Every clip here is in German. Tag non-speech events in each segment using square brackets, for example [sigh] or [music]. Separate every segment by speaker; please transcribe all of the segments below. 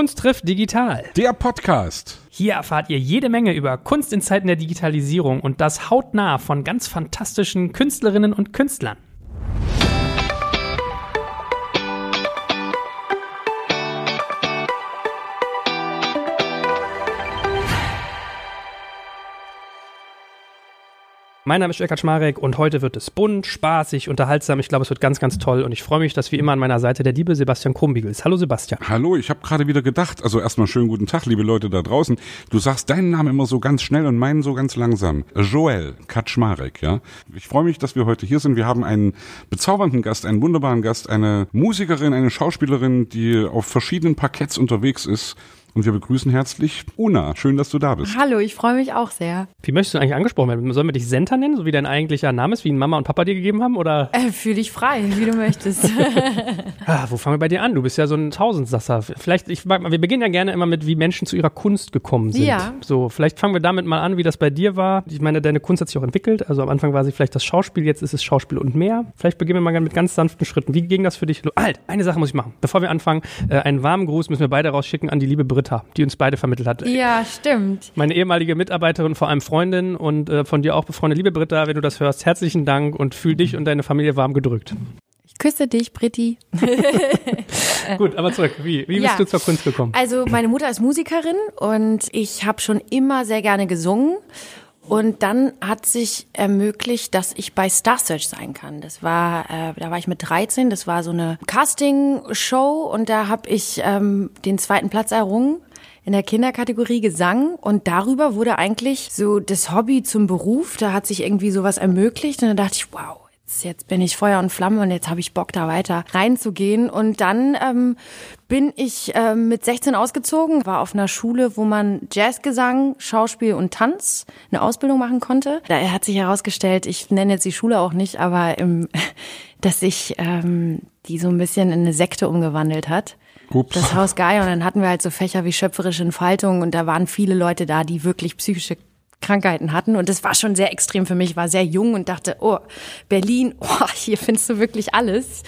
Speaker 1: Kunst trifft digital.
Speaker 2: Der Podcast.
Speaker 1: Hier erfahrt ihr jede Menge über Kunst in Zeiten der Digitalisierung und das hautnah von ganz fantastischen Künstlerinnen und Künstlern. Mein Name ist Jörg Kaczmarek und heute wird es bunt, spaßig, unterhaltsam. Ich glaube, es wird ganz, ganz toll und ich freue mich, dass wie immer an meiner Seite der liebe Sebastian Krumbiegel ist. Hallo Sebastian.
Speaker 2: Hallo, ich habe gerade wieder gedacht, also erstmal schönen guten Tag, liebe Leute da draußen. Du sagst deinen Namen immer so ganz schnell und meinen so ganz langsam. Joel Kaczmarek, ja. Ich freue mich, dass wir heute hier sind. Wir haben einen bezaubernden Gast, einen wunderbaren Gast, eine Musikerin, eine Schauspielerin, die auf verschiedenen Parketts unterwegs ist und wir begrüßen herzlich Una. Schön, dass du da bist.
Speaker 3: Hallo, ich freue mich auch sehr.
Speaker 1: Wie möchtest du eigentlich angesprochen werden? Sollen wir dich Senta nennen, so wie dein eigentlicher Name ist, wie ihn Mama und Papa dir gegeben haben? Oder?
Speaker 3: Äh, fühl dich frei, wie du möchtest. [laughs]
Speaker 1: ah, wo fangen wir bei dir an? Du bist ja so ein Tausendsasser. Vielleicht, ich mag mal, wir beginnen ja gerne immer mit, wie Menschen zu ihrer Kunst gekommen sind.
Speaker 3: Ja.
Speaker 1: So, vielleicht fangen wir damit mal an, wie das bei dir war. Ich meine, deine Kunst hat sich auch entwickelt. Also am Anfang war sie vielleicht das Schauspiel, jetzt ist es Schauspiel und mehr. Vielleicht beginnen wir mal mit ganz sanften Schritten. Wie ging das für dich? Halt, eine Sache muss ich machen. Bevor wir anfangen, äh, einen warmen Gruß müssen wir beide rausschicken an die liebe Britta, die uns beide vermittelt hat.
Speaker 3: Ja, stimmt.
Speaker 1: Meine ehemalige Mitarbeiterin, vor allem Freundin und äh, von dir auch befreundet. Liebe Britta, wenn du das hörst, herzlichen Dank und fühl dich und deine Familie warm gedrückt.
Speaker 3: Ich küsse dich, Britti. [laughs] [laughs]
Speaker 1: Gut, aber zurück. Wie, wie bist
Speaker 3: Ja.
Speaker 1: du zur Kunst gekommen?
Speaker 3: Also meine Mutter ist Musikerin und ich habe schon immer sehr gerne gesungen. Und dann hat sich ermöglicht, dass ich bei Star Search sein kann. Das war, äh, da war ich mit 13. Das war so eine Casting-Show und da habe ich ähm, den zweiten Platz errungen in der Kinderkategorie Gesang und darüber wurde eigentlich so das Hobby zum Beruf. Da hat sich irgendwie sowas ermöglicht und dann dachte ich, wow, jetzt, bin ich Feuer und Flamme und jetzt habe ich Bock da weiter reinzugehen. Und dann ähm, bin ich ähm, mit 16 ausgezogen, war auf einer Schule, wo man Jazzgesang, Schauspiel und Tanz eine Ausbildung machen konnte. Da hat sich herausgestellt, ich nenne jetzt die Schule auch nicht, aber im, [laughs] dass sich ähm, die so ein bisschen in eine Sekte umgewandelt hat.
Speaker 2: Ups.
Speaker 3: Das Haus Gaia und dann hatten wir halt so Fächer wie schöpferische Entfaltung und da waren viele Leute da, die wirklich psychische Krankheiten hatten und das war schon sehr extrem für mich. Ich war sehr jung und dachte, oh, Berlin, [laughs] oh, hier findest du wirklich alles.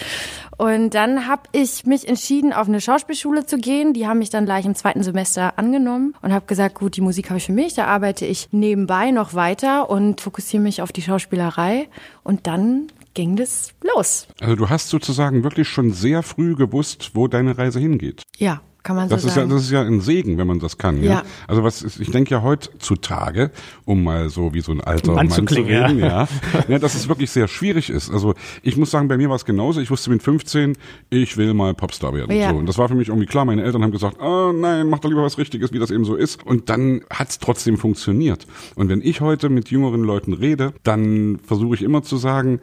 Speaker 3: Und dann habe ich mich entschieden, auf eine Schauspielschule zu gehen. Die haben mich dann gleich im zweiten Semester angenommen und habe gesagt, gut, die Musik habe ich für mich, da arbeite ich nebenbei noch weiter und fokussiere mich auf die Schauspielerei. Und dann ging das los.
Speaker 2: Also du hast sozusagen wirklich schon sehr früh gewusst, wo deine Reise hingeht.
Speaker 3: Ja, kann man so
Speaker 2: Das ist ja,
Speaker 3: sagen.
Speaker 2: das ist ja ein Segen, wenn man das kann. Ja.
Speaker 3: Ja.
Speaker 2: Also was ist, ich denke ja heutzutage, um mal so wie so ein alter
Speaker 1: Um
Speaker 2: Mann zu reden, ja, ja, [laughs] dass es wirklich sehr schwierig ist. Also ich muss sagen, bei mir war es genauso. Ich wusste mit 15, ich will mal Popstar werden.
Speaker 3: Ja.
Speaker 2: So, und das war für mich irgendwie klar. Meine Eltern haben gesagt, ah nein, mach doch lieber was Richtiges, wie das eben so ist. Und dann hat es trotzdem funktioniert. Und wenn ich heute mit jüngeren Leuten rede, dann versuche ich immer zu sagen,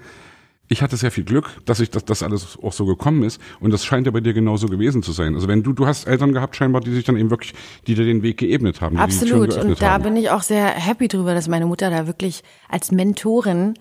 Speaker 2: ich hatte sehr viel Glück, dass ich das, das alles auch so gekommen ist. Und das scheint ja bei dir genauso gewesen zu sein. Also wenn du, du hast Eltern gehabt scheinbar, die sich dann eben wirklich, die dir den Weg geebnet haben.
Speaker 3: Absolut. Und da
Speaker 2: haben.
Speaker 3: bin ich auch sehr happy drüber, dass meine Mutter da wirklich als Mentorin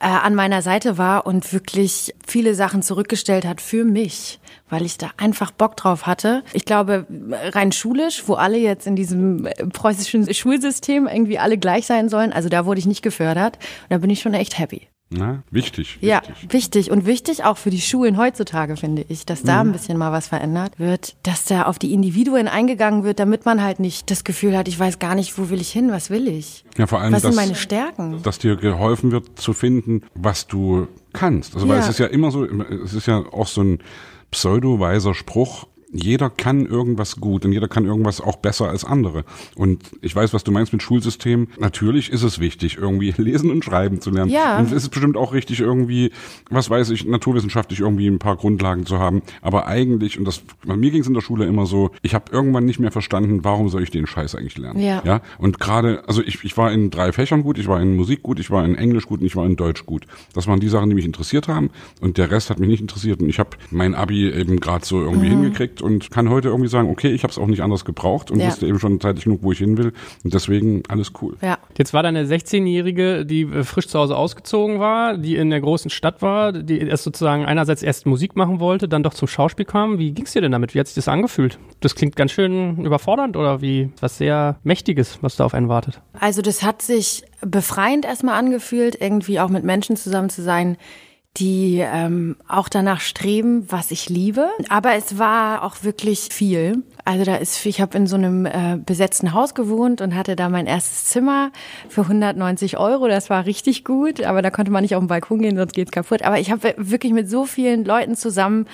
Speaker 3: äh, an meiner Seite war und wirklich viele Sachen zurückgestellt hat für mich, weil ich da einfach Bock drauf hatte. Ich glaube, rein schulisch, wo alle jetzt in diesem äh, preußischen Schulsystem irgendwie alle gleich sein sollen, also da wurde ich nicht gefördert. Und da bin ich schon echt happy.
Speaker 2: Na, wichtig,
Speaker 3: Ja,
Speaker 2: wichtig.
Speaker 3: wichtig. Und wichtig auch für die Schulen heutzutage, finde ich, dass da ein bisschen mal was verändert wird, dass da auf die Individuen eingegangen wird, damit man halt nicht das Gefühl hat, ich weiß gar nicht, wo will ich hin, was will ich?
Speaker 2: Ja, vor allem,
Speaker 3: Was
Speaker 2: dass,
Speaker 3: sind meine Stärken?
Speaker 2: dass dir geholfen wird zu finden, was du kannst. Also weil
Speaker 3: Ja.
Speaker 2: es ist ja immer so, es ist ja auch so ein pseudo-weiser Spruch, jeder kann irgendwas gut und jeder kann irgendwas auch besser als andere. Und ich weiß, was du meinst mit Schulsystem. Natürlich ist es wichtig, irgendwie [laughs] lesen und schreiben zu lernen.
Speaker 3: Ja.
Speaker 2: Und es ist bestimmt auch richtig, irgendwie, was weiß ich, naturwissenschaftlich irgendwie ein paar Grundlagen zu haben. Aber eigentlich, und das, bei mir ging es in der Schule immer so, ich habe irgendwann nicht mehr verstanden, warum soll ich den Scheiß eigentlich lernen?
Speaker 3: Ja.
Speaker 2: ja? Und gerade, also ich, ich war in drei Fächern gut, ich war in Musik gut, ich war in Englisch gut und ich war in Deutsch gut. Das waren die Sachen, die mich interessiert haben und der Rest hat mich nicht interessiert und ich habe mein Abi eben gerade so irgendwie
Speaker 3: Mhm.
Speaker 2: hingekriegt und kann heute irgendwie sagen, okay, ich habe es auch nicht anders gebraucht und
Speaker 3: Ja.
Speaker 2: wusste eben schon zeitig genug, wo ich hin will und deswegen alles cool.
Speaker 3: Ja.
Speaker 1: Jetzt war da eine 16-Jährige, die äh, frisch zu Hause ausgezogen war, die in der großen Stadt war, die erst sozusagen einerseits erst Musik machen wollte, dann doch zum Schauspiel kam. Wie ging's dir denn damit? Wie hat sich das angefühlt? Das klingt ganz schön überfordernd oder wie was sehr Mächtiges, was da auf einen wartet?
Speaker 3: Also das hat sich befreiend erstmal angefühlt, irgendwie auch mit Menschen zusammen zu sein, die ähm, auch danach streben, was ich liebe. Aber es war auch wirklich viel. Also da ist, ich habe in so einem äh, besetzten Haus gewohnt und hatte da mein erstes Zimmer für 190 Euro. Das war richtig gut, aber da konnte man nicht auf den Balkon gehen, sonst geht's kaputt. Aber ich habe wirklich mit so vielen Leuten zusammen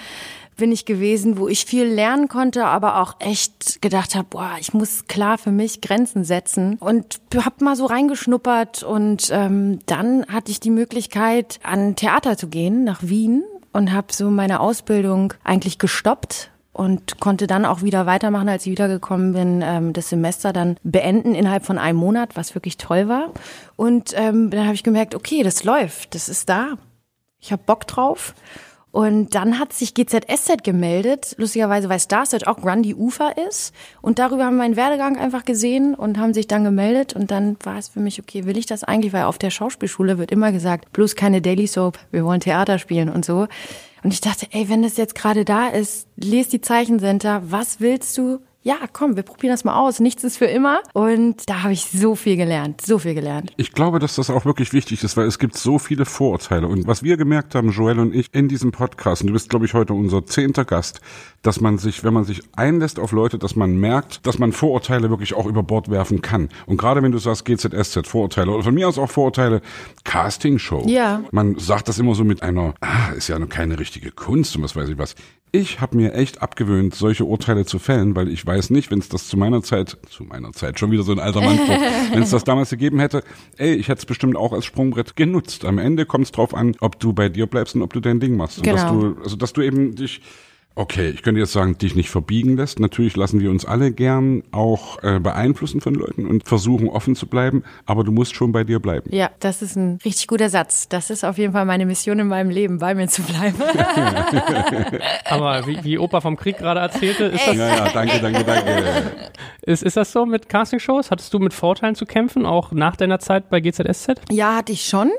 Speaker 3: bin ich gewesen, wo ich viel lernen konnte, aber auch echt gedacht habe, boah, ich muss klar für mich Grenzen setzen und hab mal so reingeschnuppert und ähm, dann hatte ich die Möglichkeit, an Theater zu gehen nach Wien und habe so meine Ausbildung eigentlich gestoppt und konnte dann auch wieder weitermachen, als ich wiedergekommen bin, ähm, das Semester dann beenden innerhalb von einem Monat, was wirklich toll war. Und ähm, dann habe ich gemerkt, okay, das läuft, das ist da. Ich habe Bock drauf und dann hat sich GZSZ gemeldet, lustigerweise, weil Starsearch auch Grundy Ufer ist. Und darüber haben wir meinen Werdegang einfach gesehen und haben sich dann gemeldet. Und dann war es für mich, okay, will ich das eigentlich? Weil auf der Schauspielschule wird immer gesagt, bloß keine Daily Soap, wir wollen Theater spielen und so. Und ich dachte, ey, wenn das jetzt gerade da ist, lest die Zeichencenter, was willst du? Ja, komm, wir probieren das mal aus. Nichts ist für immer. Und da habe ich so viel gelernt, so viel gelernt.
Speaker 2: Ich glaube, dass das auch wirklich wichtig ist, weil es gibt so viele Vorurteile. Und was wir gemerkt haben, Joel und ich, in diesem Podcast, und du bist, glaube ich, heute unser zehnter Gast, dass man sich, wenn man sich einlässt auf Leute, dass man merkt, dass man Vorurteile wirklich auch über Bord werfen kann. Und gerade wenn du sagst GZSZ, Vorurteile, oder von mir aus auch Vorurteile, Castingshow.
Speaker 3: Ja.
Speaker 2: Man sagt das immer so mit einer, ah, ist ja noch keine richtige Kunst und was weiß ich was. Ich habe mir echt abgewöhnt, solche Urteile zu fällen, weil ich weiß nicht, wenn es das zu meiner Zeit, zu meiner Zeit, schon wieder so ein alter Mann, [laughs] wenn es das damals gegeben hätte, ey, ich hätte es bestimmt auch als Sprungbrett genutzt. Am Ende kommt es drauf an, ob du bei dir bleibst und ob du dein Ding machst. Und
Speaker 3: Genau.
Speaker 2: dass du, also dass du eben dich Okay, ich könnte jetzt sagen, dich nicht verbiegen lässt. Natürlich lassen wir uns alle gern auch äh, beeinflussen von Leuten und versuchen offen zu bleiben, aber du musst schon bei dir bleiben.
Speaker 3: Ja, das ist ein richtig guter Satz. Das ist auf jeden Fall meine Mission in meinem Leben, bei mir zu bleiben. [laughs]
Speaker 1: Aber wie, wie Opa vom Krieg gerade erzählte, ist das,
Speaker 2: Ja, ja, danke, danke, danke. [laughs]
Speaker 1: ist, ist das so mit Castingshows? Hattest du mit Vorteilen zu kämpfen, auch nach deiner Zeit bei GZSZ?
Speaker 3: ja, hatte ich schon.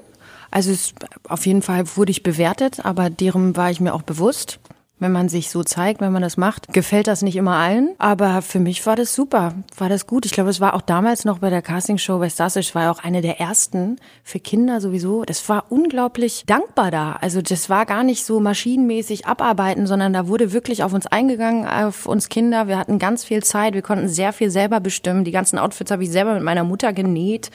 Speaker 3: Also es, auf jeden Fall wurde ich bewertet, aber deren war ich mir auch bewusst. Wenn man sich so zeigt, wenn man das macht, gefällt das nicht immer allen. Aber für mich war das super, war das gut. Ich glaube, es war auch damals noch bei der Castingshow bei Starsearch, war auch eine der ersten für Kinder sowieso. Das war unglaublich dankbar da. Also das war gar nicht so maschinenmäßig abarbeiten, sondern da wurde wirklich auf uns eingegangen, auf uns Kinder. Wir hatten ganz viel Zeit, wir konnten sehr viel selber bestimmen. Die ganzen Outfits habe ich selber mit meiner Mutter genäht.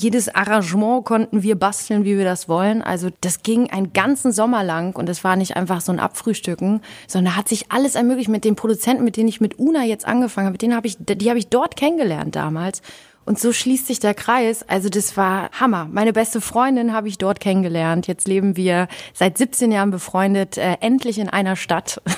Speaker 3: Jedes Arrangement konnten wir basteln, wie wir das wollen. Also das ging einen ganzen Sommer lang und es war nicht einfach so ein Abfrühstücken, sondern hat sich alles ermöglicht mit den Produzenten, mit denen ich mit Una jetzt angefangen habe. Mit denen habe ich, die habe ich dort kennengelernt damals. Und so schließt sich der Kreis. Also das war Hammer. Meine beste Freundin habe ich dort kennengelernt. Jetzt leben wir seit 17 Jahren befreundet, äh, endlich in einer Stadt. [laughs]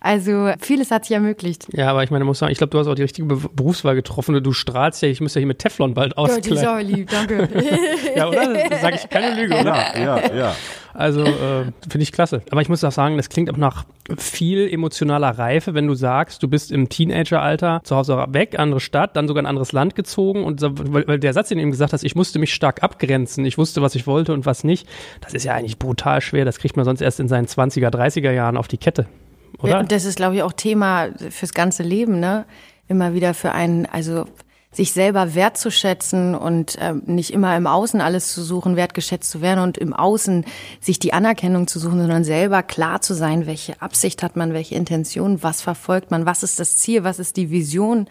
Speaker 3: Also vieles hat sich ermöglicht.
Speaker 1: Ja, aber ich meine, muss sagen, ich glaube, du hast auch die richtige Be Berufswahl getroffen. Du strahlst ja, ich muss ja hier mit Teflon bald
Speaker 3: Ja, die ist auch lieb, danke. [laughs]
Speaker 1: Ja, oder? Sage ich keine Lüge, oder?
Speaker 2: Ja, ja, ja.
Speaker 1: Also äh, finde ich klasse. Aber ich muss auch sagen, das klingt auch nach viel emotionaler Reife, wenn du sagst, du bist im Teenageralter zu Hause weg, andere Stadt, dann sogar ein anderes Land gezogen und weil, weil der Satz, den du eben gesagt hast, ich musste mich stark abgrenzen, ich wusste, was ich wollte und was nicht, das ist ja eigentlich brutal schwer. Das kriegt man sonst erst in seinen 20er, 30er Jahren auf die Kette, oder?
Speaker 3: Ja, und das ist, glaube ich, auch Thema fürs ganze Leben, ne? Immer wieder für einen, also sich selber wertzuschätzen und ähm, nicht immer im Außen alles zu suchen, wertgeschätzt zu werden und im Außen sich die Anerkennung zu suchen, sondern selber klar zu sein, welche Absicht hat man, welche Intention, was verfolgt man, was ist das Ziel, was ist die Vision.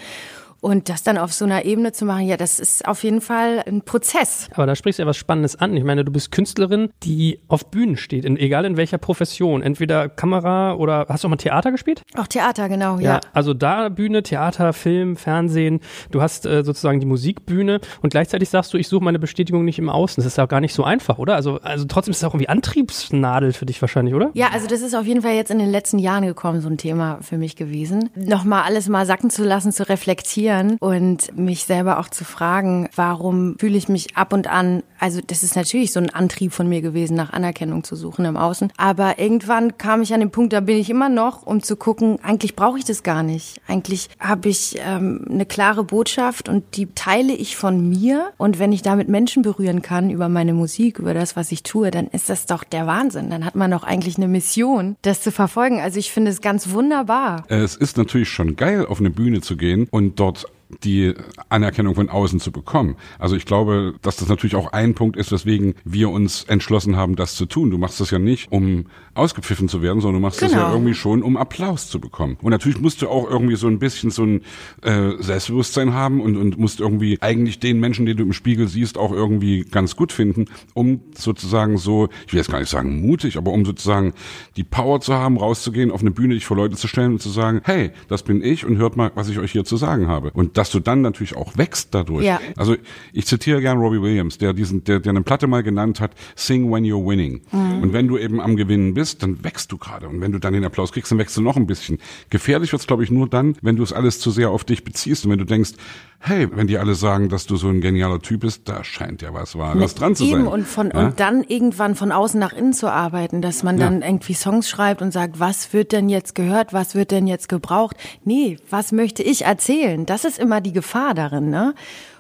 Speaker 3: Und das dann auf so einer Ebene zu machen, ja, das ist auf jeden Fall ein Prozess.
Speaker 1: Aber da sprichst du ja was Spannendes an. Ich meine, du bist Künstlerin, die auf Bühnen steht, in, egal in welcher Profession. Entweder Kamera oder hast du auch mal Theater gespielt?
Speaker 3: Auch Theater, genau, ja.
Speaker 1: Also da Bühne, Theater, Film, Fernsehen. Du hast äh, sozusagen die Musikbühne und gleichzeitig sagst du, ich suche meine Bestätigung nicht im Außen. Das ist ja auch gar nicht so einfach, oder? Also, also trotzdem ist es auch irgendwie Antriebsnadel für dich wahrscheinlich, oder?
Speaker 3: Ja, also das ist auf jeden Fall jetzt in den letzten Jahren gekommen, so ein Thema für mich gewesen. Nochmal alles mal sacken zu lassen, zu reflektieren und mich selber auch zu fragen, warum fühle ich mich ab und an, also das ist natürlich so ein Antrieb von mir gewesen, nach Anerkennung zu suchen im Außen. Aber irgendwann kam ich an den Punkt, da bin ich immer noch, um zu gucken, eigentlich brauche ich das gar nicht. Eigentlich habe ich ähm, eine klare Botschaft und die teile ich von mir. Und wenn ich damit Menschen berühren kann über meine Musik, über das, was ich tue, dann ist das doch der Wahnsinn. Dann hat man doch eigentlich eine Mission, das zu verfolgen. Also ich finde es ganz wunderbar.
Speaker 2: Es ist natürlich schon geil, auf eine Bühne zu gehen und dort die Anerkennung von außen zu bekommen. Also ich glaube, dass das natürlich auch ein Punkt ist, weswegen wir uns entschlossen haben, das zu tun. Du machst das ja nicht, um ausgepfiffen zu werden, sondern du machst genau. das ja genau. irgendwie schon, um Applaus zu bekommen. Und natürlich musst du auch irgendwie so ein bisschen so ein äh, Selbstbewusstsein haben und, und musst irgendwie eigentlich den Menschen, den du im Spiegel siehst, auch irgendwie ganz gut finden, um sozusagen so, ich will jetzt gar nicht sagen mutig, aber um sozusagen die Power zu haben, rauszugehen, auf eine Bühne dich vor Leute zu stellen und zu sagen, hey, das bin ich und hört mal, was ich euch hier zu sagen habe. Und dass du dann natürlich auch wächst dadurch. Ja. Also ich zitiere gern Robbie Williams, der diesen, der, der eine Platte mal genannt hat, Sing when you're winning. Mhm. Und wenn du eben am Gewinnen bist, dann wächst du gerade. Und wenn du dann den Applaus kriegst, dann wächst du noch ein bisschen. Gefährlich wird's, glaube ich, nur dann, wenn du es alles zu sehr auf dich beziehst und wenn du denkst, hey, wenn die alle sagen, dass du so ein genialer Typ bist, da scheint ja was Wahres dran zu sein.
Speaker 3: Und, von, ja? und dann irgendwann von außen nach innen zu arbeiten, dass man dann ja. irgendwie Songs schreibt und sagt, was wird denn jetzt gehört, was wird denn jetzt gebraucht? Nee, was möchte ich erzählen? Das ist immer die Gefahr darin, ne?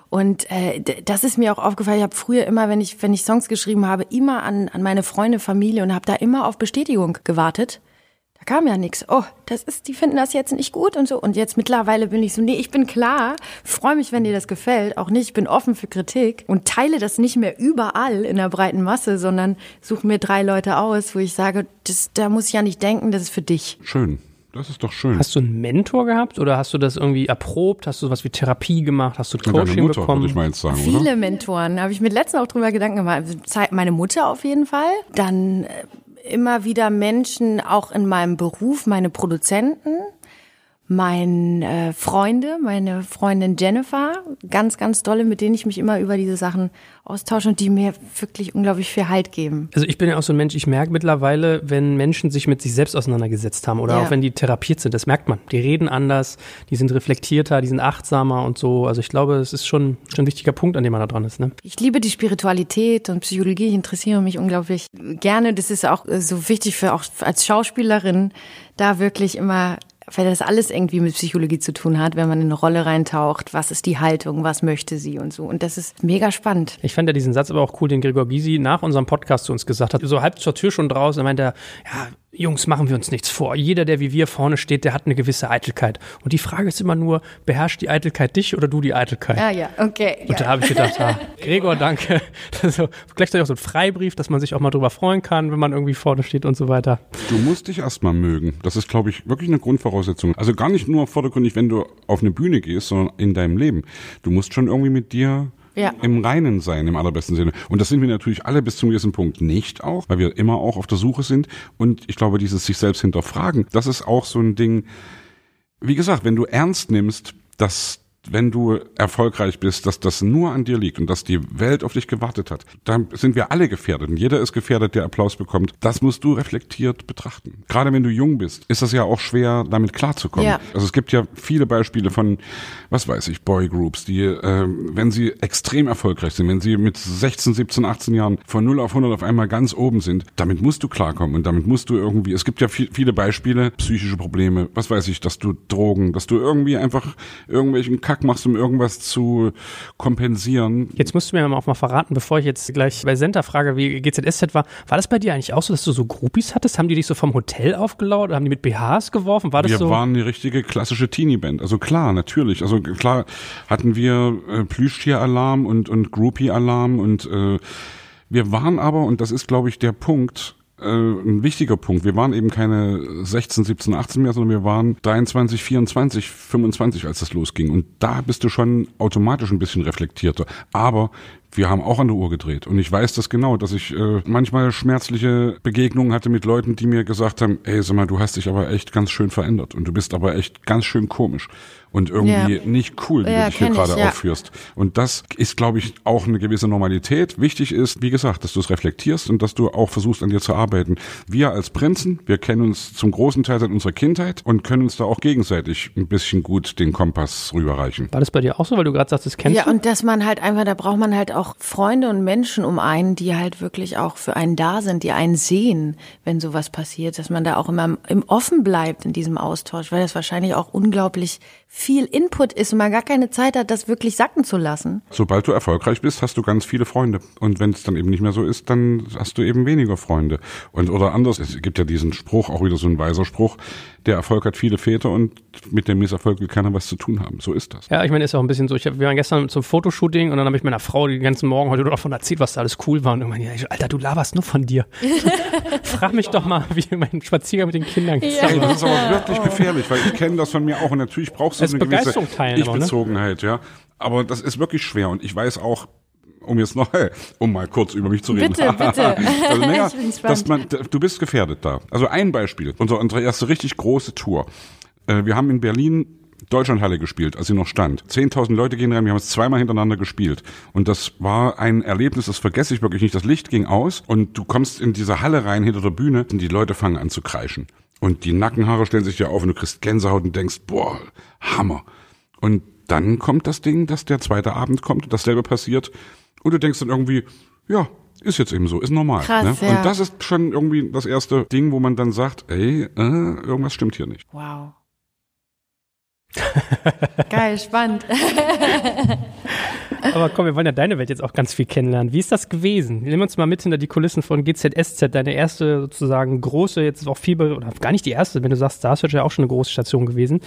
Speaker 3: Und äh, das ist mir auch aufgefallen. Ich habe früher immer, wenn ich wenn ich Songs geschrieben habe, immer an an meine Freunde, Familie und habe da immer auf Bestätigung gewartet kam ja nichts. Oh, das ist, die finden das jetzt nicht gut und so. Und jetzt mittlerweile bin ich so, nee, ich bin klar, freue mich, wenn dir das gefällt. Auch nicht, ich bin offen für Kritik und teile das nicht mehr überall in der breiten Masse, sondern suche mir drei Leute aus, wo ich sage, das, da muss ich ja nicht denken, das ist für dich.
Speaker 2: Schön. Das ist doch schön.
Speaker 1: Hast du einen Mentor gehabt oder hast du das irgendwie erprobt? Hast du was wie Therapie gemacht? Hast du Coaching Mutter, bekommen?
Speaker 2: Würde ich mal jetzt sagen,
Speaker 3: Viele
Speaker 2: oder?
Speaker 3: Mentoren. Habe ich mir letztens auch drüber Gedanken gemacht. Meine Mutter auf jeden Fall. Dann äh, immer wieder Menschen, auch in meinem Beruf, meine Produzenten, meine äh, Freunde, meine Freundin Jennifer, ganz, ganz dolle, mit denen ich mich immer über diese Sachen austausche und die mir wirklich unglaublich viel Halt geben.
Speaker 1: Also ich bin ja auch so ein Mensch, ich merke mittlerweile, wenn Menschen sich mit sich selbst auseinandergesetzt haben oder ja. auch wenn die therapiert sind, das merkt man. Die reden anders, die sind reflektierter, die sind achtsamer und so. Also ich glaube, es ist schon, schon ein wichtiger Punkt, an dem man da dran ist. Ne?
Speaker 3: Ich liebe die Spiritualität und Psychologie, ich interessiere mich unglaublich gerne. Das ist auch so wichtig für auch als Schauspielerin, da wirklich immer weil das alles irgendwie mit Psychologie zu tun hat, wenn man in eine Rolle reintaucht, was ist die Haltung, was möchte sie und so. Und das ist mega spannend.
Speaker 1: Ich fand ja diesen Satz aber auch cool, den Gregor Gysi nach unserem Podcast zu uns gesagt hat. So halb zur Tür schon draußen, er meinte er, ja, Jungs, machen wir uns nichts vor. Jeder, der wie wir vorne steht, der hat eine gewisse Eitelkeit. Und die Frage ist immer nur, beherrscht die Eitelkeit dich oder du die Eitelkeit?
Speaker 3: Ja, ja, okay.
Speaker 1: Und ja. da habe ich gedacht, ah, [laughs] Gregor, danke. Also, gleichzeitig auch so ein Freibrief, dass man sich auch mal drüber freuen kann, wenn man irgendwie vorne steht und so weiter.
Speaker 2: Du musst dich erstmal mögen. Das ist, glaube ich, wirklich eine Grundvoraussetzung. Also gar nicht nur vordergründig, wenn du auf eine Bühne gehst, sondern in deinem Leben. Du musst schon irgendwie mit dir ja. im Reinen sein, im allerbesten Sinne. Und das sind wir natürlich alle bis zum gewissen Punkt nicht auch, weil wir immer auch auf der Suche sind. Und ich glaube, dieses sich selbst hinterfragen, das ist auch so ein Ding, wie gesagt, wenn du ernst nimmst, dass wenn du erfolgreich bist, dass das nur an dir liegt und dass die Welt auf dich gewartet hat, dann sind wir alle gefährdet und jeder ist gefährdet, der Applaus bekommt. Das musst du reflektiert betrachten. Gerade wenn du jung bist, ist das ja auch schwer, damit klarzukommen. Ja. Also es gibt ja viele Beispiele von, was weiß ich, Boygroups, die, äh, wenn sie extrem erfolgreich sind, wenn sie mit 16, 17, 18 Jahren von 0 auf 100 auf einmal ganz oben sind, damit musst du klarkommen und damit musst du irgendwie, es gibt ja viel, viele Beispiele, psychische Probleme, was weiß ich, dass du Drogen, dass du irgendwie einfach irgendwelchen Kack Kack machst, um irgendwas zu kompensieren.
Speaker 1: Jetzt musst du mir auch mal verraten, bevor ich jetzt gleich bei Senta frage, wie GZSZ war. War das bei dir eigentlich auch so, dass du so Groupies hattest? Haben die dich so vom Hotel aufgelauert? Haben die mit BHs geworfen? War das
Speaker 2: wir
Speaker 1: so?
Speaker 2: Wir waren die richtige klassische Teenie-Band. Also klar, natürlich. Also klar hatten wir äh, Plüschtier-Alarm und, und Groupie-Alarm und äh, wir waren aber, und das ist, glaube ich, der Punkt, äh, ein wichtiger Punkt. Wir waren eben keine 16, 17, 18 mehr, sondern wir waren 23, 24, 25, als das losging. Und da bist du schon automatisch ein bisschen reflektierter. Aber wir haben auch an der Uhr gedreht. Und ich weiß das genau, dass ich äh, manchmal schmerzliche Begegnungen hatte mit Leuten, die mir gesagt haben, ey, sag mal, du hast dich aber echt ganz schön verändert und du bist aber echt ganz schön komisch und irgendwie ja. nicht cool, wie ja, du dich hier gerade ja. aufführst. Und das ist, glaube ich, auch eine gewisse Normalität. Wichtig ist, wie gesagt, dass du es reflektierst und dass du auch versuchst, an dir zu arbeiten. Wir als Prinzen, wir kennen uns zum großen Teil seit unserer Kindheit und können uns da auch gegenseitig ein bisschen gut den Kompass rüberreichen.
Speaker 1: War das bei dir auch so, weil du gerade sagst, das kennst
Speaker 3: ja,
Speaker 1: du?
Speaker 3: Ja, und dass man halt einfach, da braucht man halt auch Freunde und Menschen um einen, die halt wirklich auch für einen da sind, die einen sehen, wenn sowas passiert, dass man da auch immer im Offen bleibt in diesem Austausch, weil das wahrscheinlich auch unglaublich viel Input ist und man gar keine Zeit hat, das wirklich sacken zu lassen.
Speaker 2: Sobald du erfolgreich bist, hast du ganz viele Freunde. Und wenn es dann eben nicht mehr so ist, dann hast du eben weniger Freunde. Und oder anders, es gibt ja diesen Spruch, auch wieder so ein weiser Spruch, der Erfolg hat viele Väter und mit dem Misserfolg will keiner was zu tun haben. So ist das.
Speaker 1: Ja, ich meine, ist auch ein bisschen so. Ich hab, wir waren gestern zum Fotoshooting und dann habe ich meiner Frau den ganzen Morgen heute davon erzählt, was da alles cool war. Und irgendwann, ja, ich, Alter, du laberst nur von dir. [laughs] Frag mich doch mal, wie mein Spaziergang mit den Kindern
Speaker 2: Ey,
Speaker 1: gezeigt
Speaker 2: das ist aber wirklich gefährlich, weil ich kenne das von mir auch und natürlich brauchst du eine gewisse
Speaker 1: ne?
Speaker 2: Ich-Bezogenheit, ja. Aber das ist wirklich schwer und ich weiß auch, um jetzt noch, [laughs] um mal kurz über mich zu reden.
Speaker 3: Bitte, bitte. [laughs]
Speaker 2: also, naja, [laughs] dass man, du bist gefährdet da. Also ein Beispiel, unsere, unsere erste richtig große Tour. Äh, Wir haben in Berlin Deutschlandhalle gespielt, als sie noch stand. 10.000 Leute gehen rein, wir haben es zweimal hintereinander gespielt. Und das war ein Erlebnis, das vergesse ich wirklich nicht. Das Licht ging aus und du kommst in diese Halle rein hinter der Bühne und die Leute fangen an zu kreischen. Und die Nackenhaare stellen sich dir auf und du kriegst Gänsehaut und denkst, boah, Hammer. Und dann kommt das Ding, dass der zweite Abend kommt und dasselbe passiert. Und du denkst dann irgendwie, ja, ist jetzt eben so, ist normal.
Speaker 3: Krass,
Speaker 2: ne?
Speaker 3: ja.
Speaker 2: Und das ist schon irgendwie das erste Ding, wo man dann sagt, ey, äh, irgendwas stimmt hier nicht.
Speaker 3: Wow. [laughs] Geil, spannend. [laughs]
Speaker 1: Aber komm, wir wollen ja deine Welt jetzt auch ganz viel kennenlernen. Wie ist das gewesen? Nimm uns mal mit hinter die Kulissen von GZSZ, deine erste sozusagen große, jetzt auch viel, oder gar nicht die erste, wenn du sagst, Stars ist ja auch schon eine große Station gewesen.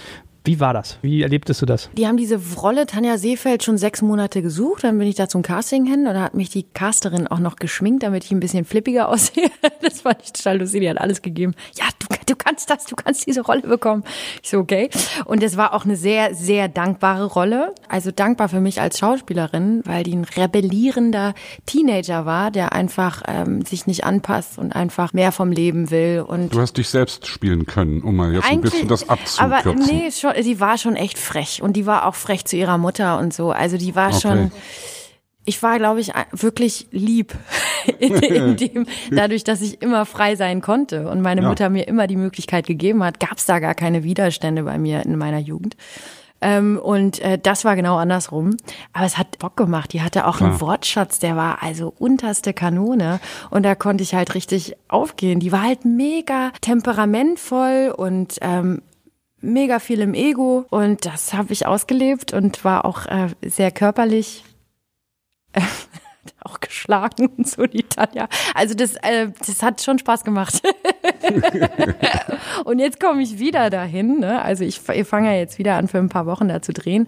Speaker 1: Wie war das? Wie erlebtest du das?
Speaker 3: Die haben diese Rolle Tanja Seefeld schon sechs Monate gesucht. Dann bin ich da zum Casting hin und da hat mich die Casterin auch noch geschminkt, damit ich ein bisschen flippiger [laughs] aussehe. Das fand ich total lustig. Die hat alles gegeben. Ja, du, du kannst das, du kannst diese Rolle bekommen. Ich so, okay. Und es war auch eine sehr, sehr dankbare Rolle. Also dankbar für mich als Schauspielerin, weil die ein rebellierender Teenager war, der einfach ähm, sich nicht anpasst und einfach mehr vom Leben will. Und
Speaker 2: Du hast dich selbst spielen können, um mal jetzt ein bisschen das abzukürzen.
Speaker 3: aber nee, schon, die war schon echt frech und die war auch frech zu ihrer Mutter und so. Also die war
Speaker 2: Okay.
Speaker 3: schon. Ich war, glaube ich, wirklich lieb [laughs] in, in [laughs] dem, dadurch, dass ich immer frei sein konnte und meine
Speaker 2: Ja.
Speaker 3: Mutter mir immer die Möglichkeit gegeben hat, gab es da gar keine Widerstände bei mir in meiner Jugend. Ähm, und äh, das war genau andersrum. Aber es hat Bock gemacht. Die hatte auch einen
Speaker 2: Klar.
Speaker 3: Wortschatz, der war also unterste Kanone. Und da konnte ich halt richtig aufgehen. Die war halt mega temperamentvoll und ähm, mega viel im Ego. Und das habe ich ausgelebt und war auch äh, sehr körperlich. Äh, [laughs] auch geschlagen und [laughs] so, die Tanja. Also das, äh, das hat schon Spaß gemacht. [laughs] und jetzt komme ich wieder dahin. Ne? Also ich, ich fange ja jetzt wieder an, für ein paar Wochen da zu drehen,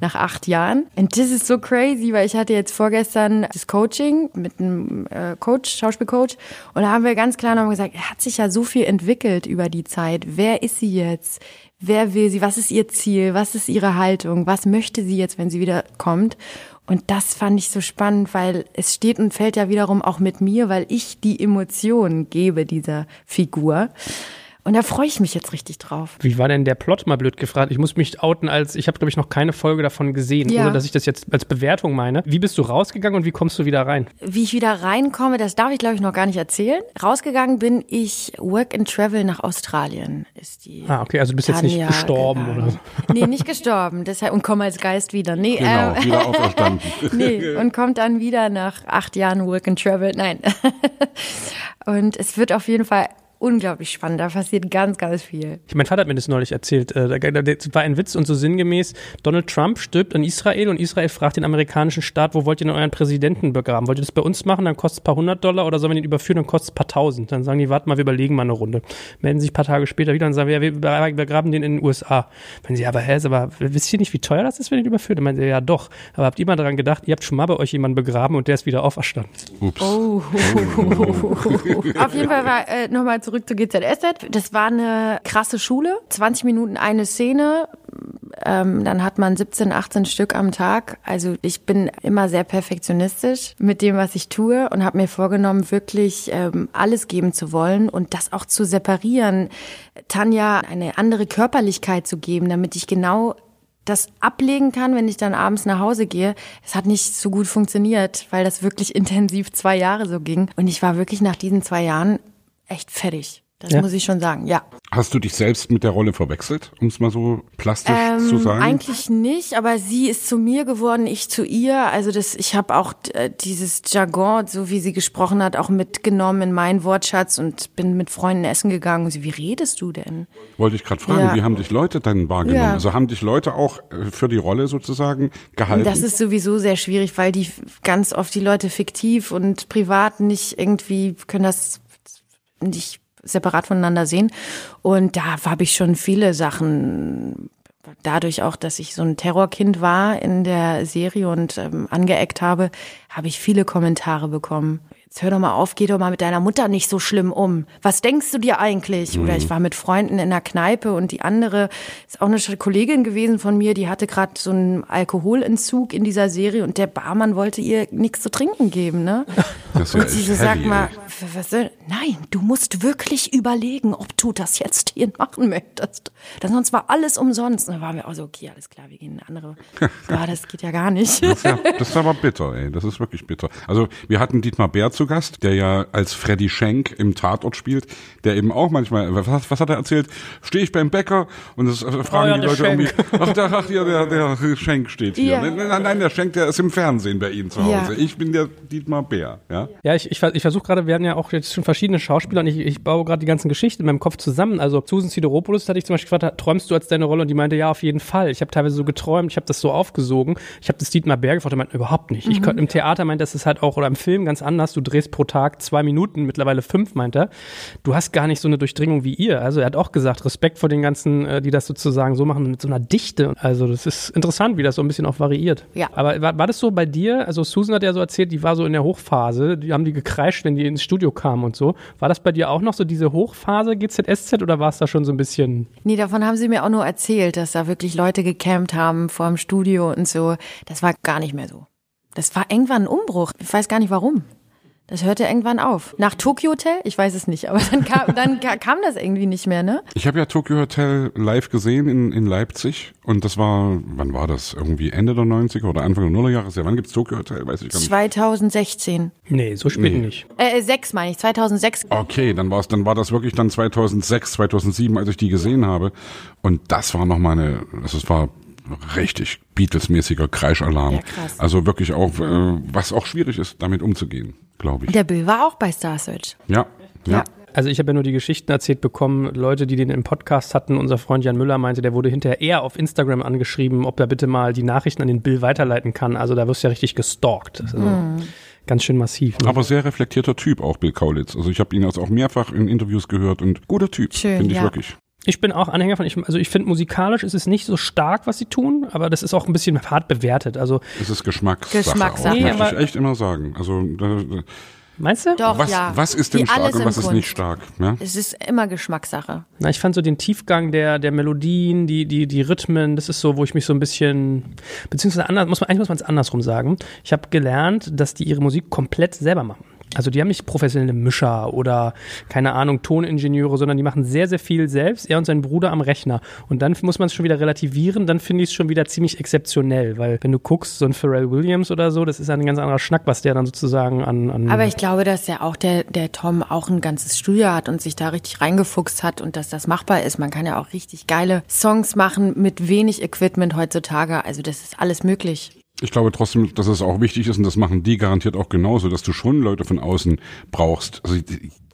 Speaker 3: nach acht Jahren. Und das ist so crazy, weil ich hatte jetzt vorgestern das Coaching mit einem äh, Coach, Schauspielcoach. Und da haben wir ganz klar nochmal gesagt, er hat sich ja so viel entwickelt über die Zeit. Wer ist sie jetzt? Wer will sie? Was ist ihr Ziel? Was ist ihre Haltung? Was möchte sie jetzt, wenn sie wieder kommt? Und das fand ich so spannend, weil es steht und fällt ja wiederum auch mit mir, weil ich die Emotionen gebe dieser Figur. Und da freue ich mich jetzt richtig drauf.
Speaker 1: Wie war denn der Plot, mal blöd gefragt? Ich muss mich outen als, ich habe glaube ich noch keine Folge davon gesehen,
Speaker 3: Ja.
Speaker 1: ohne dass ich das jetzt als Bewertung meine. Wie bist du rausgegangen und wie kommst du wieder rein?
Speaker 3: Wie ich wieder reinkomme, das darf ich glaube ich noch gar nicht erzählen. Rausgegangen bin ich Work and Travel nach Australien. Ist die
Speaker 1: Ah, okay, also du bist jetzt nicht
Speaker 3: Tanja
Speaker 1: gestorben
Speaker 3: gegangen.
Speaker 1: oder so.
Speaker 3: Nee, nicht gestorben. Deshalb und komme als Geist wieder. Nee,
Speaker 2: Genau,
Speaker 3: äh,
Speaker 2: wieder auferstanden. [laughs]
Speaker 3: nee, und kommt dann wieder nach acht Jahren Work and Travel. Nein. [laughs] Und es wird auf jeden Fall unglaublich spannend. Da passiert ganz, ganz viel.
Speaker 1: Mein Vater hat mir das neulich erzählt. Äh, da- war ein Witz und so sinngemäß, Donald Trump stirbt in Israel und Israel fragt den amerikanischen Staat, wo wollt ihr denn euren Präsidenten begraben? Wollt ihr das bei uns machen, dann kostet es ein paar hundert Dollar oder sollen wir ihn überführen, dann kostet es ein paar tausend? Dann sagen die, warte mal, wir überlegen mal eine Runde. Melden sich ein paar Tage später wieder und sagen, ja, wir begraben den in den USA. Wenn sie, aber hä, aber wisst ihr nicht, wie teuer das ist, wenn ihr ihn überführt? Dann meinen sie, ja doch. Aber habt ihr mal daran gedacht, ihr habt schon mal bei euch jemanden begraben und der ist wieder auferstanden.
Speaker 2: Ups.
Speaker 3: Oh. [laughs] Auf jeden Fall war äh, nochmal zurück zu GZSZ. Das war eine krasse Schule. 20 Minuten eine Szene. Ähm, dann hat man 17, 18 Stück am Tag. Also ich bin immer sehr perfektionistisch mit dem, was ich tue und habe mir vorgenommen, wirklich ähm, alles geben zu wollen und das auch zu separieren. Tanja eine andere Körperlichkeit zu geben, damit ich genau das ablegen kann, wenn ich dann abends nach Hause gehe. Es hat nicht so gut funktioniert, weil das wirklich [laughs] intensiv zwei Jahre so ging. Und ich war wirklich nach diesen zwei Jahren echt fertig. Das
Speaker 1: Ja.
Speaker 3: muss ich schon sagen, ja.
Speaker 2: Hast du dich selbst mit der Rolle verwechselt, um es mal so plastisch zu
Speaker 3: Ähm,
Speaker 2: sagen?
Speaker 3: eigentlich nicht, aber sie ist zu mir geworden, ich zu ihr. Also das, ich habe auch äh, dieses Jargon, so wie sie gesprochen hat, auch mitgenommen in meinen Wortschatz und bin mit Freunden essen gegangen. Und sie, wie redest du denn?
Speaker 2: Wollte ich gerade fragen,
Speaker 3: Ja.
Speaker 2: wie haben dich Leute dann wahrgenommen?
Speaker 3: Ja.
Speaker 2: Also haben dich Leute auch äh, für die Rolle sozusagen gehalten?
Speaker 3: Das ist sowieso sehr schwierig, weil die ganz oft die Leute fiktiv und privat nicht irgendwie können das nicht separat voneinander sehen. Und da habe ich schon viele Sachen dadurch auch, dass ich so ein Terrorkind war in der Serie und ähm, angeeckt habe, habe ich viele Kommentare bekommen. Jetzt hör doch mal auf, geh doch mal mit deiner Mutter nicht so schlimm um. Was denkst du dir eigentlich? Mhm. Oder ich war mit Freunden in der Kneipe und die andere ist auch eine Kollegin gewesen von mir, die hatte gerade so einen Alkoholentzug in dieser Serie und der Barmann wollte ihr nichts zu trinken geben, ne?
Speaker 2: Das und
Speaker 3: sie so sagt mal, was, nein, du musst wirklich überlegen, ob du das jetzt hier machen möchtest. Denn sonst war alles umsonst. Und dann waren wir auch so, okay, alles klar, wir gehen in eine andere. [laughs] Ja, das geht ja gar nicht.
Speaker 2: Das ist, ja, das ist aber bitter, ey. Das ist wirklich bitter. Also wir hatten Dietmar Bär zu Gast, der ja als Freddy Schenk im Tatort spielt, der eben auch manchmal, was, was hat er erzählt? Stehe ich beim Bäcker und das fragen oh, ja, die Leute Schenk. irgendwie, ach, der, ach ja, der, der Schenk steht hier. Ja. Nein, nein, der Schenk, der ist im Fernsehen bei Ihnen zu Hause. Ja. Ich bin der Dietmar Bär, ja.
Speaker 1: Ja, ich, ich, ich versuche gerade, wir hatten ja auch jetzt schon verschiedene Schauspieler und ich, ich baue gerade die ganzen Geschichten in meinem Kopf zusammen. Also Susan Sideropoulos hatte ich zum Beispiel gefragt, träumst du als deine Rolle? Und die meinte, ja, auf jeden Fall. Ich habe teilweise so geträumt, ich habe das so aufgesogen. Ich habe das Dietmar Bär gefragt, er meinte, überhaupt nicht. Mhm. Ich im Theater meint, das ist halt auch, oder im Film ganz anders. Du drehst pro Tag zwei Minuten, mittlerweile fünf, meint er. Du hast gar nicht so eine Durchdringung wie ihr. Also er hat auch gesagt, Respekt vor den ganzen, äh, die das sozusagen so machen mit so einer Dichte. Also das ist interessant, wie das so ein bisschen auch variiert.
Speaker 3: Ja.
Speaker 1: Aber war, war das so bei dir? Also Susan hat ja so erzählt, die war so in der Hochphase, die haben die gekreischt, wenn die ins Studio kamen und so. War das bei dir auch noch so diese Hochphase GZSZ oder war es da schon so ein bisschen?
Speaker 3: Nee, davon haben sie mir auch nur erzählt, dass da wirklich Leute gecampt haben vor dem Studio und so. Das war gar nicht mehr so. Das war irgendwann ein Umbruch. Ich weiß gar nicht warum. Das hörte irgendwann auf. Nach Tokyo Hotel? Ich weiß es nicht, aber dann kam, [laughs] dann kam das irgendwie nicht mehr, ne?
Speaker 2: Ich habe ja Tokyo Hotel live gesehen in, in Leipzig und das war, wann war das? Irgendwie Ende der 90er oder Anfang der Nullerjahre? Ja, wann gibt's Tokyo Hotel? Weiß ich gar nicht.
Speaker 3: 2016.
Speaker 1: Nee, so spät nee. nicht.
Speaker 3: Äh, sechs meine ich, 2006.
Speaker 2: Okay, dann war's, dann war das wirklich dann 2006, 2007, als ich die gesehen habe. Und das war noch meine, also es war richtig Beatles-mäßiger Kreischalarm. Ja, krass. Also wirklich auch, äh, was auch schwierig ist, damit umzugehen glaube ich.
Speaker 3: Der Bill war auch bei Star Search.
Speaker 2: Ja, ja. ja.
Speaker 1: Also ich habe ja nur die Geschichten erzählt bekommen, Leute, die den im Podcast hatten. Unser Freund Jan Müller meinte, der wurde hinterher eher auf Instagram angeschrieben, ob er bitte mal die Nachrichten an den Bill weiterleiten kann. Also da wirst du ja richtig gestalkt. Also mhm. Ganz schön massiv.
Speaker 2: Ne? Aber sehr reflektierter Typ auch, Bill Kaulitz. Also ich habe ihn also auch mehrfach in Interviews gehört und guter Typ, finde ich ja. wirklich.
Speaker 1: Ich bin auch Anhänger von, ich, also ich finde musikalisch ist es nicht so stark, was sie tun, aber das ist auch ein bisschen hart bewertet. Also
Speaker 2: es ist Geschmackssache, Geschmackssache. Auch, nee, möchte ich echt immer sagen. Also da,
Speaker 1: Meinst du?
Speaker 3: Doch,
Speaker 2: was,
Speaker 3: ja.
Speaker 2: Was ist denn Wie stark und was ist nicht stark? Ja?
Speaker 3: Es ist immer Geschmackssache.
Speaker 1: Na, ich fand so den Tiefgang der, der Melodien, die, die, die Rhythmen, das ist so, wo ich mich so ein bisschen, beziehungsweise anders, muss man, eigentlich muss man es andersrum sagen. Ich habe gelernt, dass die ihre Musik komplett selber machen. Also die haben nicht professionelle Mischer oder keine Ahnung, Toningenieure, sondern die machen sehr, sehr viel selbst, er und sein Bruder am Rechner. Und dann muss man es schon wieder relativieren, dann finde ich es schon wieder ziemlich exzeptionell, weil wenn du guckst, so ein Pharrell Williams oder so, das ist ein ganz anderer Schnack, was der dann sozusagen an. an
Speaker 3: Aber ich glaube, dass ja auch der, der Tom auch ein ganzes Studio hat und sich da richtig reingefuchst hat und dass das machbar ist. Man kann ja auch richtig geile Songs machen mit wenig Equipment heutzutage. Also das ist alles möglich.
Speaker 2: Ich glaube trotzdem, dass es auch wichtig ist und das machen die garantiert auch genauso, dass du schon Leute von außen brauchst. Also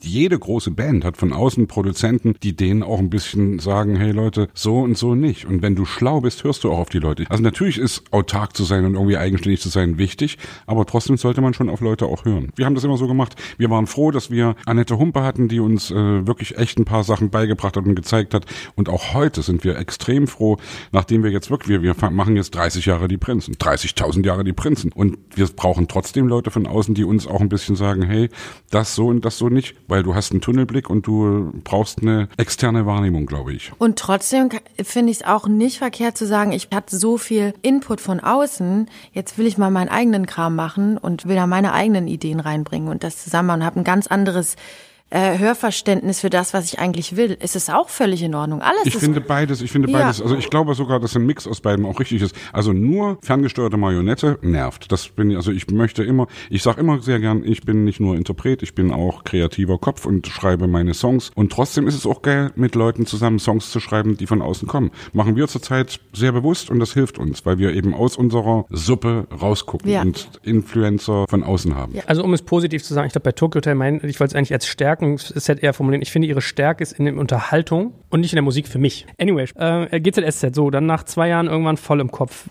Speaker 2: jede große Band hat von außen Produzenten, die denen auch ein bisschen sagen, hey Leute, so und so nicht. Und wenn du schlau bist, hörst du auch auf die Leute. Also natürlich ist autark zu sein und irgendwie eigenständig zu sein wichtig, aber trotzdem sollte man schon auf Leute auch hören. Wir haben das immer so gemacht. Wir waren froh, dass wir Annette Humpe hatten, die uns äh, wirklich echt ein paar Sachen beigebracht hat und gezeigt hat. Und auch heute sind wir extrem froh, nachdem wir jetzt wirklich, wir, wir machen jetzt 30 Jahre die Prinzen, 30.000 Jahre die Prinzen. Und wir brauchen trotzdem Leute von außen, die uns auch ein bisschen sagen, hey, das so und das so nicht, weil du hast einen Tunnelblick und du brauchst eine externe Wahrnehmung, glaube ich.
Speaker 3: Und trotzdem finde ich es auch nicht verkehrt zu sagen, ich hatte so viel Input von außen, jetzt will ich mal meinen eigenen Kram machen und will da meine eigenen Ideen reinbringen und das zusammen und habe ein ganz anderes äh, Hörverständnis für das, was ich eigentlich will, ist es auch völlig in Ordnung. Alles
Speaker 2: ich finde beides, ich finde ja. beides. Also ich glaube sogar, dass ein Mix aus beiden auch richtig ist. Also nur ferngesteuerte Marionette nervt. Das bin ich, also ich möchte immer, ich sage immer sehr gern, ich bin nicht nur Interpret, ich bin auch kreativer Kopf und schreibe meine Songs. Und trotzdem ist es auch geil, mit Leuten zusammen Songs zu schreiben, die von außen kommen. Machen wir zurzeit sehr bewusst und das hilft uns, weil wir eben aus unserer Suppe rausgucken ja. und Influencer von außen haben.
Speaker 1: Ja. Also um es positiv zu sagen, ich glaube bei Tokyo Hotel, mein, ich wollte es eigentlich als Stärke Stärken-Set eher formulieren. Ich finde, ihre Stärke ist in der Unterhaltung und nicht in der Musik für mich. Anyway, äh, GZSZ, so, dann nach zwei Jahren irgendwann voll im Kopf.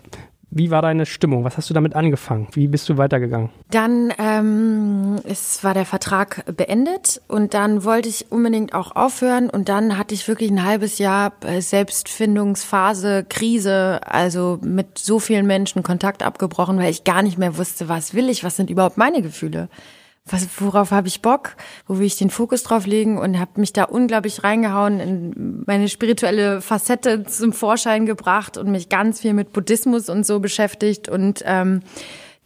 Speaker 1: Wie war deine Stimmung? Was hast du damit angefangen? Wie bist du weitergegangen?
Speaker 3: Dann ähm, es war der Vertrag beendet und dann wollte ich unbedingt auch aufhören und dann hatte ich wirklich ein halbes Jahr äh, Selbstfindungsphase, Krise, also mit so vielen Menschen Kontakt abgebrochen, weil ich gar nicht mehr wusste, was will ich, was sind überhaupt meine Gefühle was, worauf habe ich Bock, wo will ich den Fokus drauf legen? Und habe mich da unglaublich reingehauen, in meine spirituelle Facette zum Vorschein gebracht und mich ganz viel mit Buddhismus und so beschäftigt. Und ähm,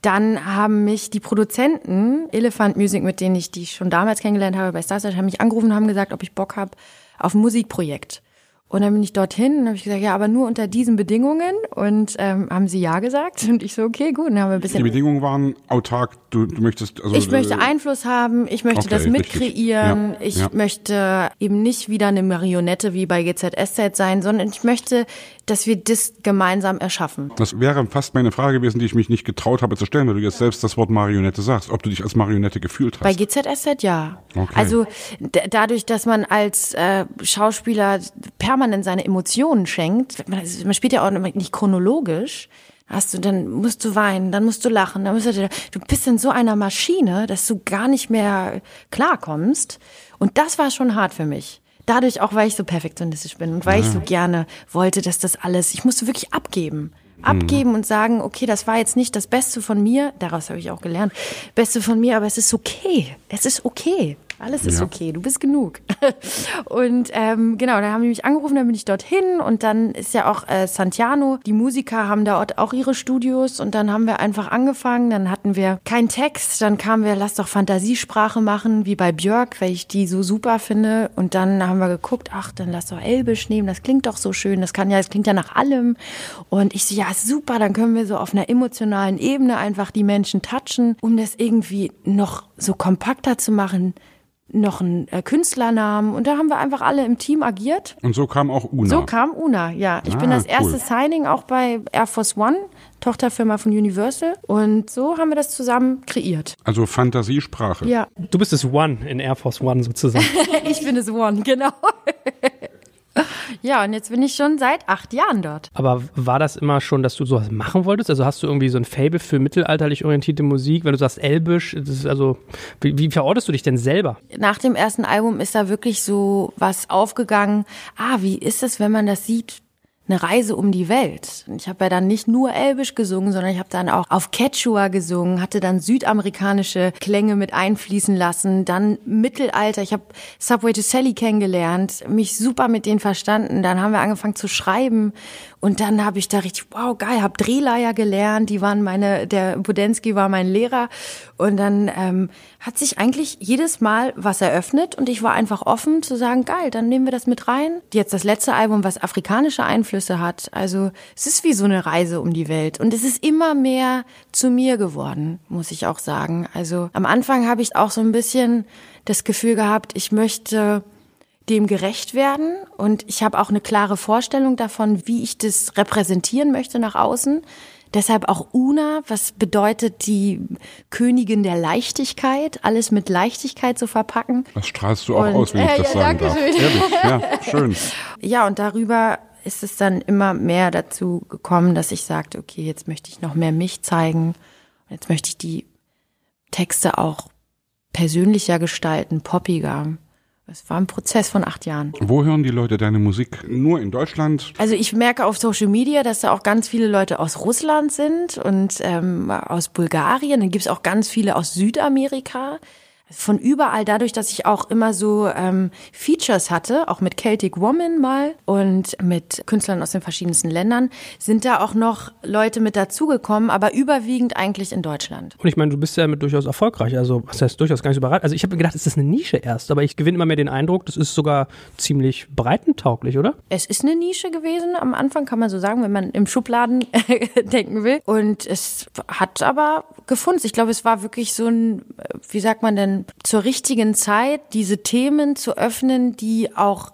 Speaker 3: dann haben mich die Produzenten Elephant Music, mit denen ich die schon damals kennengelernt habe bei Starsearch, haben mich angerufen und haben gesagt, ob ich Bock habe auf ein Musikprojekt. Und dann bin ich dorthin und habe ich gesagt, ja, aber nur unter diesen Bedingungen. Und ähm, haben sie ja gesagt. Und ich so, okay, gut. Dann haben wir ein bisschen
Speaker 2: Die Bedingungen waren autark. Du, du möchtest also
Speaker 3: ich möchte
Speaker 2: äh,
Speaker 3: Einfluss haben. Ich möchte
Speaker 2: okay,
Speaker 3: das mitkreieren.
Speaker 2: Ja,
Speaker 3: ich
Speaker 2: ja.
Speaker 3: möchte eben nicht wieder eine Marionette wie bei GZSZ sein, sondern ich möchte, dass wir das gemeinsam erschaffen.
Speaker 2: Das wäre fast meine Frage gewesen, die ich mich nicht getraut habe zu stellen, weil du jetzt selbst das Wort Marionette sagst, ob du dich als Marionette gefühlt hast.
Speaker 3: Bei GZSZ ja.
Speaker 2: Okay.
Speaker 3: Also dadurch, dass man als äh, Schauspieler permanent seine Emotionen schenkt, man, man spielt ja auch nicht chronologisch, hast du, dann musst du weinen, dann musst du lachen, dann musst du, du bist in so einer Maschine, dass du gar nicht mehr klarkommst. Und das war schon hart für mich. Dadurch auch, weil ich so perfektionistisch bin und weil ich so gerne wollte, dass das alles, ich musste wirklich abgeben. Abgeben und sagen, okay, das war jetzt nicht das Beste von mir, daraus habe ich auch gelernt, Beste von mir, aber es ist okay. Es ist okay. Alles ist
Speaker 2: Ja.
Speaker 3: okay, du bist genug. [laughs] und ähm, genau, dann haben die mich angerufen, dann bin ich dorthin und dann ist ja auch äh, Santiano, die Musiker haben dort auch ihre Studios und dann haben wir einfach angefangen, dann hatten wir keinen Text, dann kamen wir, lass doch Fantasiesprache machen, wie bei Björk, weil ich die so super finde und dann haben wir geguckt, ach, dann lass doch Elbisch nehmen, das klingt doch so schön, das kann ja, das klingt ja nach allem und ich so, ja, super, dann können wir so auf einer emotionalen Ebene einfach die Menschen touchen, um das irgendwie noch so kompakter zu machen, noch einen äh, Künstlernamen und da haben wir einfach alle im Team agiert.
Speaker 2: Und so kam auch Una.
Speaker 3: So kam Una, ja. Ich bin
Speaker 2: Ah,
Speaker 3: das erste
Speaker 2: cool.
Speaker 3: Signing auch bei Air Force One, Tochterfirma von Universal und so haben wir das zusammen kreiert.
Speaker 2: also Fantasiesprache.
Speaker 3: Ja,
Speaker 1: Du bist das One in Air Force One sozusagen. [laughs]
Speaker 3: ich bin es One, genau. [laughs] ja, und jetzt bin ich schon seit acht Jahren dort.
Speaker 1: Aber war das immer schon, dass du sowas machen wolltest? Also hast du irgendwie so ein Fable für mittelalterlich orientierte Musik? Wenn du sagst Elbisch, das ist also, wie, wie verortest du dich denn selber?
Speaker 3: Nach dem ersten Album ist da wirklich so was aufgegangen. Ah, wie ist es, wenn man das sieht? Eine Reise um die Welt. Ich habe ja dann nicht nur Elbisch gesungen, sondern ich habe dann auch auf Quechua gesungen, hatte dann südamerikanische Klänge mit einfließen lassen, dann Mittelalter. Ich habe Subway to Sally kennengelernt, mich super mit denen verstanden. Dann haben wir angefangen zu schreiben und dann habe ich da richtig, wow, geil, habe Drehleier gelernt. Die waren meine, der Budensky war mein Lehrer und dann ähm, hat sich eigentlich jedes Mal was eröffnet und ich war einfach offen zu sagen, geil, dann nehmen wir das mit rein. Jetzt das letzte Album, was afrikanische Einflüsse hat. Also es ist wie so eine Reise um die Welt und es ist immer mehr zu mir geworden, muss ich auch sagen. Also am Anfang habe ich auch so ein bisschen das Gefühl gehabt, ich möchte dem gerecht werden und ich habe auch eine klare Vorstellung davon, wie ich das repräsentieren möchte nach außen. Deshalb auch Una, was bedeutet die Königin der Leichtigkeit, alles mit Leichtigkeit zu verpacken.
Speaker 2: Das strahlst du auch
Speaker 3: Und-
Speaker 2: aus, wenn ich
Speaker 3: Äh,
Speaker 2: das
Speaker 3: ja,
Speaker 2: sagen darf.
Speaker 3: danke schön.
Speaker 2: Ehrlich, ja, schön. [laughs]
Speaker 3: Ja, und darüber ist es dann immer mehr dazu gekommen, dass ich sagte, okay, jetzt möchte ich noch mehr mich zeigen. Jetzt möchte ich die Texte auch persönlicher gestalten, poppiger. Es war ein Prozess von acht Jahren.
Speaker 2: Wo hören die Leute deine Musik? Nur in Deutschland?
Speaker 3: Also ich merke auf Social Media, dass da auch ganz viele Leute aus Russland sind und ähm, aus Bulgarien. Dann gibt's auch ganz viele aus Südamerika. Von überall, dadurch, dass ich auch immer so ähm, Features hatte, auch mit Celtic Woman mal und mit Künstlern aus den verschiedensten Ländern, sind da auch noch Leute mit dazugekommen, aber überwiegend eigentlich in Deutschland.
Speaker 1: Und ich meine, du bist ja damit durchaus erfolgreich. Also, was heißt durchaus gar nicht so überraschend. Also, ich habe mir gedacht, es ist eine Nische erst, aber ich gewinne immer mehr den Eindruck, das ist sogar ziemlich breitentauglich, oder?
Speaker 3: Es ist eine Nische gewesen am Anfang, kann man so sagen, wenn man im Schubladen [laughs] denken will. Und es hat aber gefunden. Ich glaube, es war wirklich so ein, wie sagt man denn, zur richtigen Zeit, diese Themen zu öffnen, die auch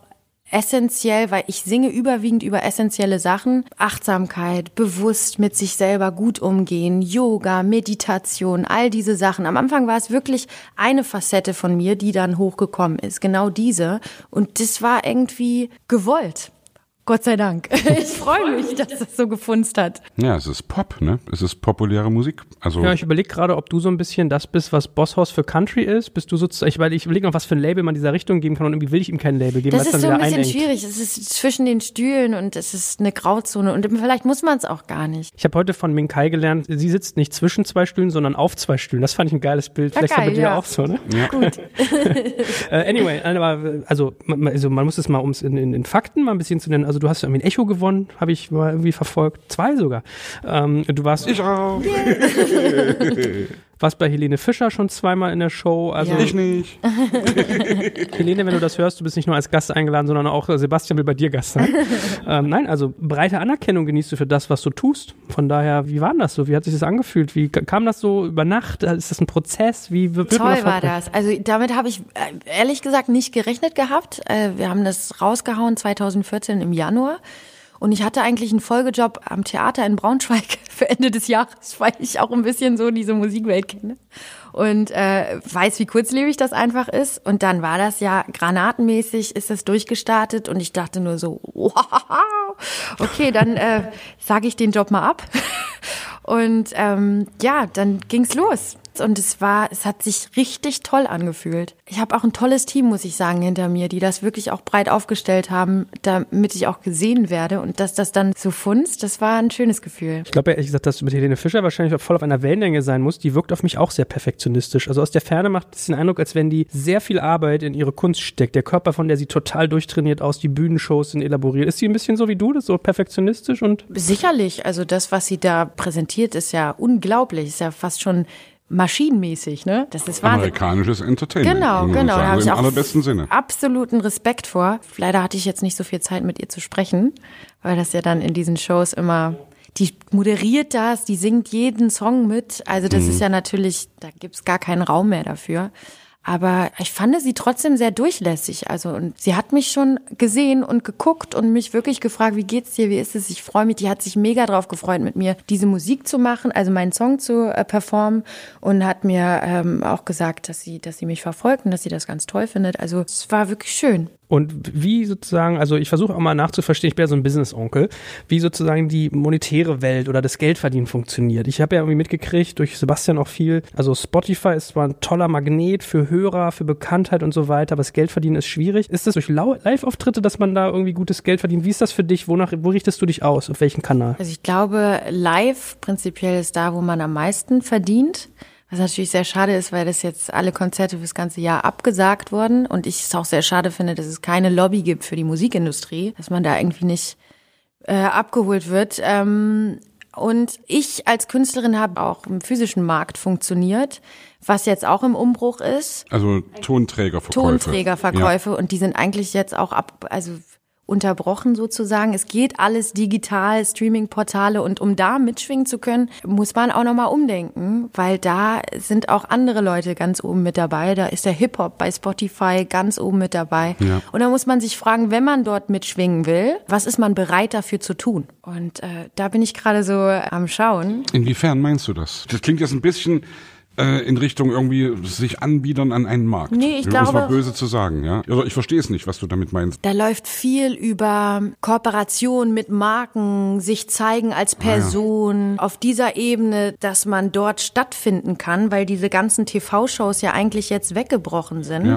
Speaker 3: essentiell, weil ich singe überwiegend über essentielle Sachen. Achtsamkeit, bewusst mit sich selber gut umgehen, Yoga, Meditation, all diese Sachen. Am Anfang war es wirklich eine Facette von mir, die dann hochgekommen ist, genau diese. Und das war irgendwie gewollt. Gott sei Dank. [laughs] Ich freue mich, dass das so gefunzt hat.
Speaker 2: Ja, es ist Pop, ne? Es ist populäre Musik. Also
Speaker 1: Ja, ich überlege gerade, ob du so ein bisschen das bist, was Bosshaus für Country ist. Bist du sozusagen, ich, weil ich überlege noch, was für ein Label man dieser Richtung geben kann und irgendwie will ich ihm kein Label geben,
Speaker 3: Das ist
Speaker 1: dann
Speaker 3: so ein bisschen
Speaker 1: einengt.
Speaker 3: schwierig. Es ist zwischen den Stühlen und es ist eine Grauzone und vielleicht muss man es auch gar nicht.
Speaker 1: Ich habe heute von Minkai gelernt, sie sitzt nicht zwischen zwei Stühlen, sondern auf zwei Stühlen. Das fand ich ein geiles Bild. Vielleicht ist das bei dir
Speaker 3: ja.
Speaker 1: auch so, ne?
Speaker 2: ja. [laughs]
Speaker 1: Äh, anyway, aber also, man- also man muss es mal, um es in, in, in Fakten mal ein bisschen zu nennen. Also du hast irgendwie ein Echo gewonnen, habe ich mal irgendwie verfolgt. Zwei sogar. Ähm, du warst,
Speaker 2: ich auch. [laughs]
Speaker 1: warst bei Helene Fischer schon zweimal in der Show. Also
Speaker 3: Ja.
Speaker 2: Ich nicht. [laughs]
Speaker 1: Helene, wenn du das hörst, du bist nicht nur als Gast eingeladen, sondern auch äh, Sebastian will bei dir Gast sein. [laughs] ähm, nein, also breite Anerkennung genießt du für das, was du tust. Von daher, wie war denn das so? Wie hat sich das angefühlt? Wie kam das so über Nacht? Ist das ein Prozess? Wie wird
Speaker 3: Toll war das. Also damit habe ich äh, ehrlich gesagt nicht gerechnet gehabt. Äh, Wir haben das rausgehauen 2014 im Januar. Und ich hatte eigentlich einen Folgejob am Theater in Braunschweig [laughs] für Ende des Jahres, weil ich auch ein bisschen so diese Musikwelt kenne und äh, weiß, wie kurzlebig das einfach ist. Und dann war das ja granatenmäßig, ist das durchgestartet und ich dachte nur so, wow, okay, dann äh, sage ich den Job mal ab. [laughs] Und ähm, ja, dann ging's los. Und es war, es hat sich richtig toll angefühlt. Ich habe auch ein tolles Team, muss ich sagen, hinter mir, die das wirklich auch breit aufgestellt haben, damit ich auch gesehen werde. Und dass das dann so funzt, das war ein schönes Gefühl.
Speaker 1: Ich glaube ehrlich gesagt, dass du mit Helene Fischer wahrscheinlich voll auf einer Wellenlänge sein musst. Die wirkt auf mich auch sehr perfektionistisch. Also aus der Ferne macht es den Eindruck, als wenn die sehr viel Arbeit in ihre Kunst steckt. Der Körper von der sieht total durchtrainiert aus, die Bühnenshows sind elaboriert. Ist sie ein bisschen so wie du, das so perfektionistisch und
Speaker 3: Sicherlich, also das, was sie da präsentiert, ist ja unglaublich, ist ja fast schon maschinenmäßig, ne? Das ist Wahnsinn.
Speaker 2: Amerikanisches Entertainment.
Speaker 3: Genau, genau. Da habe ich
Speaker 2: Im
Speaker 3: auch
Speaker 2: allerbesten Sinne.
Speaker 3: absoluten Respekt vor. Leider hatte ich jetzt nicht so viel Zeit, mit ihr zu sprechen, weil das ja dann in diesen Shows immer. Die moderiert das, die singt jeden Song mit. Also das ist ja natürlich, da gibt's gar keinen Raum mehr dafür. Aber ich fand sie trotzdem sehr durchlässig. Also und sie hat mich schon gesehen und geguckt und mich wirklich gefragt, wie geht's dir, wie ist es? Ich freue mich. Die hat sich mega drauf gefreut, mit mir diese Musik zu machen, also meinen Song zu äh, performen und hat mir ähm, auch gesagt, dass sie, dass sie mich verfolgt und dass sie das ganz toll findet. Also es war wirklich schön.
Speaker 1: Und wie sozusagen, also ich versuche auch mal nachzuverstehen, ich bin ja so ein Business-Onkel, wie sozusagen die monetäre Welt oder das Geldverdienen funktioniert. Ich habe ja irgendwie mitgekriegt, durch Sebastian auch viel, also Spotify ist zwar ein toller Magnet für Hörer, für Bekanntheit und so weiter, aber das Geldverdienen ist schwierig. Ist das durch Live-Auftritte, dass man da irgendwie gutes Geld verdient? Wie ist das für dich? Wonach, wo richtest du dich aus? Auf welchen Kanal?
Speaker 3: Also ich glaube, live prinzipiell ist da, wo man am meisten verdient. Was natürlich sehr schade ist, weil das jetzt alle Konzerte fürs ganze Jahr abgesagt wurden und ich es auch sehr schade finde, dass es keine Lobby gibt für die Musikindustrie, dass man da irgendwie nicht äh, abgeholt wird. Ähm, und ich als Künstlerin habe auch im physischen Markt funktioniert, was jetzt auch im Umbruch ist.
Speaker 2: Also Tonträgerverkäufe.
Speaker 3: Tonträgerverkäufe und die sind eigentlich jetzt auch ab, also unterbrochen sozusagen. Es geht alles digital, Streaming-Portale und um da mitschwingen zu können, muss man auch nochmal umdenken, weil da sind auch andere Leute ganz oben mit dabei. Da ist der Hip-Hop bei Spotify ganz oben mit dabei.
Speaker 2: Ja.
Speaker 3: Und da muss man sich fragen, wenn man dort mitschwingen will, was ist man bereit dafür zu tun? Und äh, da bin ich gerade so am Schauen.
Speaker 2: Inwiefern meinst du das? Das klingt jetzt ein bisschen äh, in Richtung irgendwie sich anbiedern an einen Markt.
Speaker 3: Nee, ich
Speaker 2: Um es mal
Speaker 3: glaube-
Speaker 2: böse zu sagen, ja. Also ich verstehe es nicht, was du damit meinst.
Speaker 3: Da läuft viel über Kooperation mit Marken, sich zeigen als Person auf dieser Ebene, dass man dort stattfinden kann, weil diese ganzen TV-Shows ja eigentlich jetzt weggebrochen sind.
Speaker 2: Ja.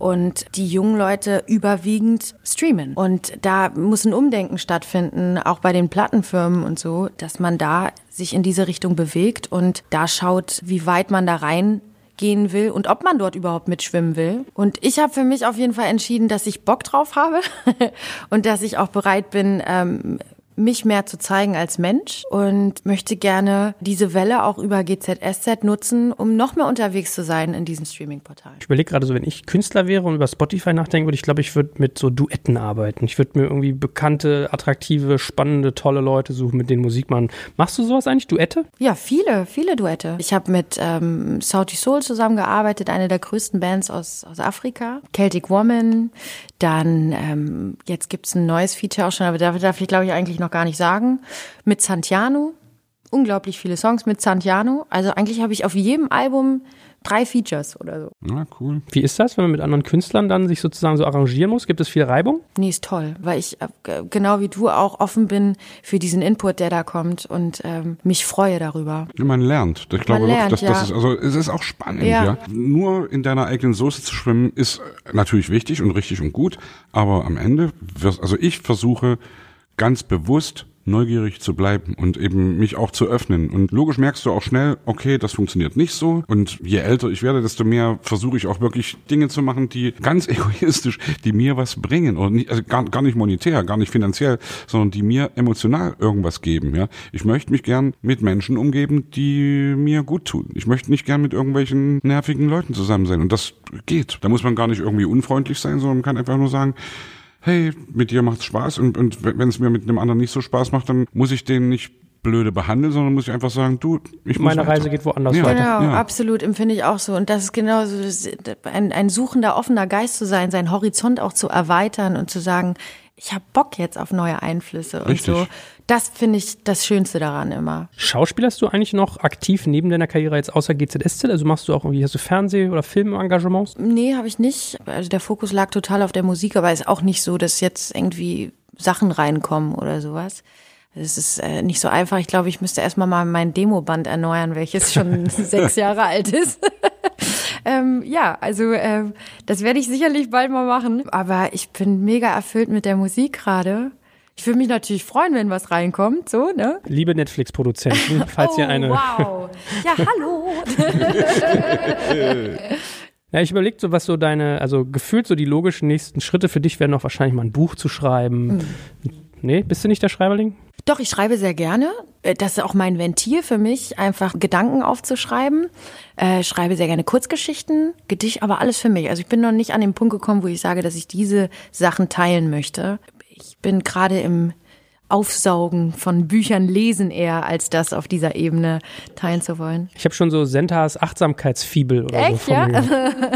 Speaker 3: Und die jungen Leute überwiegend streamen. Und da muss ein Umdenken stattfinden, auch bei den Plattenfirmen und so, dass man da sich in diese Richtung bewegt und da schaut, wie weit man da rein gehen will und ob man dort überhaupt mitschwimmen will. Und ich habe für mich auf jeden Fall entschieden, dass ich Bock drauf habe [laughs] und dass ich auch bereit bin, ähm, mich mehr zu zeigen als Mensch und möchte gerne diese Welle auch über GZSZ nutzen, um noch mehr unterwegs zu sein in diesen Streaming-Portalen.
Speaker 1: Ich überlege gerade so, wenn ich Künstler wäre und über Spotify nachdenken würde, ich glaube, ich würde mit so Duetten arbeiten. Ich würde mir irgendwie bekannte, attraktive, spannende, tolle Leute suchen, mit denen Musik machen. Machst du sowas eigentlich, Duette?
Speaker 3: Ja, viele, viele Duette. Ich habe mit ähm, Sauti Soul zusammengearbeitet, eine der größten Bands aus, aus Afrika. Celtic Woman. Dann, ähm, jetzt gibt's ein neues Feature auch schon, aber darf, darf ich, glaube ich, eigentlich noch gar nicht sagen. Mit Santiano. Unglaublich viele Songs mit Santiano. Also eigentlich habe ich auf jedem Album drei Features oder so.
Speaker 2: Ja, cool.
Speaker 1: Wie ist das, wenn man mit anderen Künstlern dann sich sozusagen so arrangieren muss? Gibt es viel Reibung?
Speaker 3: Nee, ist toll, weil ich äh, genau wie du auch offen bin für diesen Input, der da kommt und ähm, mich freue darüber.
Speaker 2: Ja, man lernt. Ich glaube
Speaker 3: lernt,
Speaker 2: wirklich, dass,
Speaker 3: ja.
Speaker 2: das ist, also es ist auch spannend,
Speaker 3: Ja.
Speaker 2: ja. Nur in deiner eigenen Soße zu schwimmen, ist natürlich wichtig und richtig und gut, aber am Ende, wirst, also ich versuche ganz bewusst neugierig zu bleiben und eben mich auch zu öffnen. Und logisch merkst du auch schnell, okay, das funktioniert nicht so. Und je älter ich werde, desto mehr versuche ich auch wirklich Dinge zu machen, die ganz [laughs] egoistisch, die mir was bringen. Oder nicht, also gar, gar nicht monetär, gar nicht finanziell, sondern die mir emotional irgendwas geben. Ja, Ich möchte mich gern mit Menschen umgeben, die mir gut tun. Ich möchte nicht gern mit irgendwelchen nervigen Leuten zusammen sein. Und das geht. Da muss man gar nicht irgendwie unfreundlich sein, sondern man kann einfach nur sagen, hey, mit dir macht's Spaß und, und wenn es mir mit einem anderen nicht so Spaß macht, dann muss ich den nicht blöde behandeln, sondern muss ich einfach sagen, du, ich muss
Speaker 1: Meine. Reise geht woanders
Speaker 2: Ja.
Speaker 1: weiter.
Speaker 3: Genau,
Speaker 2: ja.
Speaker 3: absolut, empfinde ich auch so. Und das ist genauso, ein, ein suchender, offener Geist zu sein, seinen Horizont auch zu erweitern und zu sagen, ich habe Bock jetzt auf neue Einflüsse und
Speaker 2: Richtig.
Speaker 3: so. Das finde ich das Schönste daran immer.
Speaker 1: Schauspielerst du eigentlich noch aktiv neben deiner Karriere jetzt außer GZSZ? Also machst du auch irgendwie, hast du Fernseh- oder Filmengagements?
Speaker 3: Nee, habe ich nicht. Also der Fokus lag total auf der Musik, aber ist auch nicht so, dass jetzt irgendwie Sachen reinkommen oder sowas. Es ist äh, nicht so einfach. Ich glaube, ich müsste erstmal mal mein Demoband erneuern, welches schon [laughs] sechs Jahre alt ist. Ähm, ja, also ähm, das werde ich sicherlich bald mal machen. Aber ich bin mega erfüllt mit der Musik gerade. Ich würde mich natürlich freuen, wenn was reinkommt, so, ne?
Speaker 1: Liebe Netflix-Produzenten, [laughs] falls
Speaker 3: oh,
Speaker 1: ihr eine.
Speaker 3: wow. Ja, hallo. [laughs]
Speaker 1: Ja, ich überlege so, was so deine, also gefühlt so die logischen nächsten Schritte für dich wären noch wahrscheinlich mal ein Buch zu schreiben. Nee, bist du nicht der Schreiberling?
Speaker 3: Doch, ich schreibe sehr gerne. Äh, Das ist auch mein Ventil für mich, einfach Gedanken aufzuschreiben. Äh, schreibe sehr gerne Kurzgeschichten, Gedicht, aber alles für mich. Also ich bin noch nicht an den Punkt gekommen, wo ich sage, dass ich diese Sachen teilen möchte. Ich bin gerade im Aufsaugen von Büchern lesen eher, als das auf dieser Ebene teilen zu wollen.
Speaker 1: Ich habe schon so Sentas Achtsamkeitsfibel oder so
Speaker 3: Echt,
Speaker 1: von
Speaker 3: ja?
Speaker 1: mir. [laughs]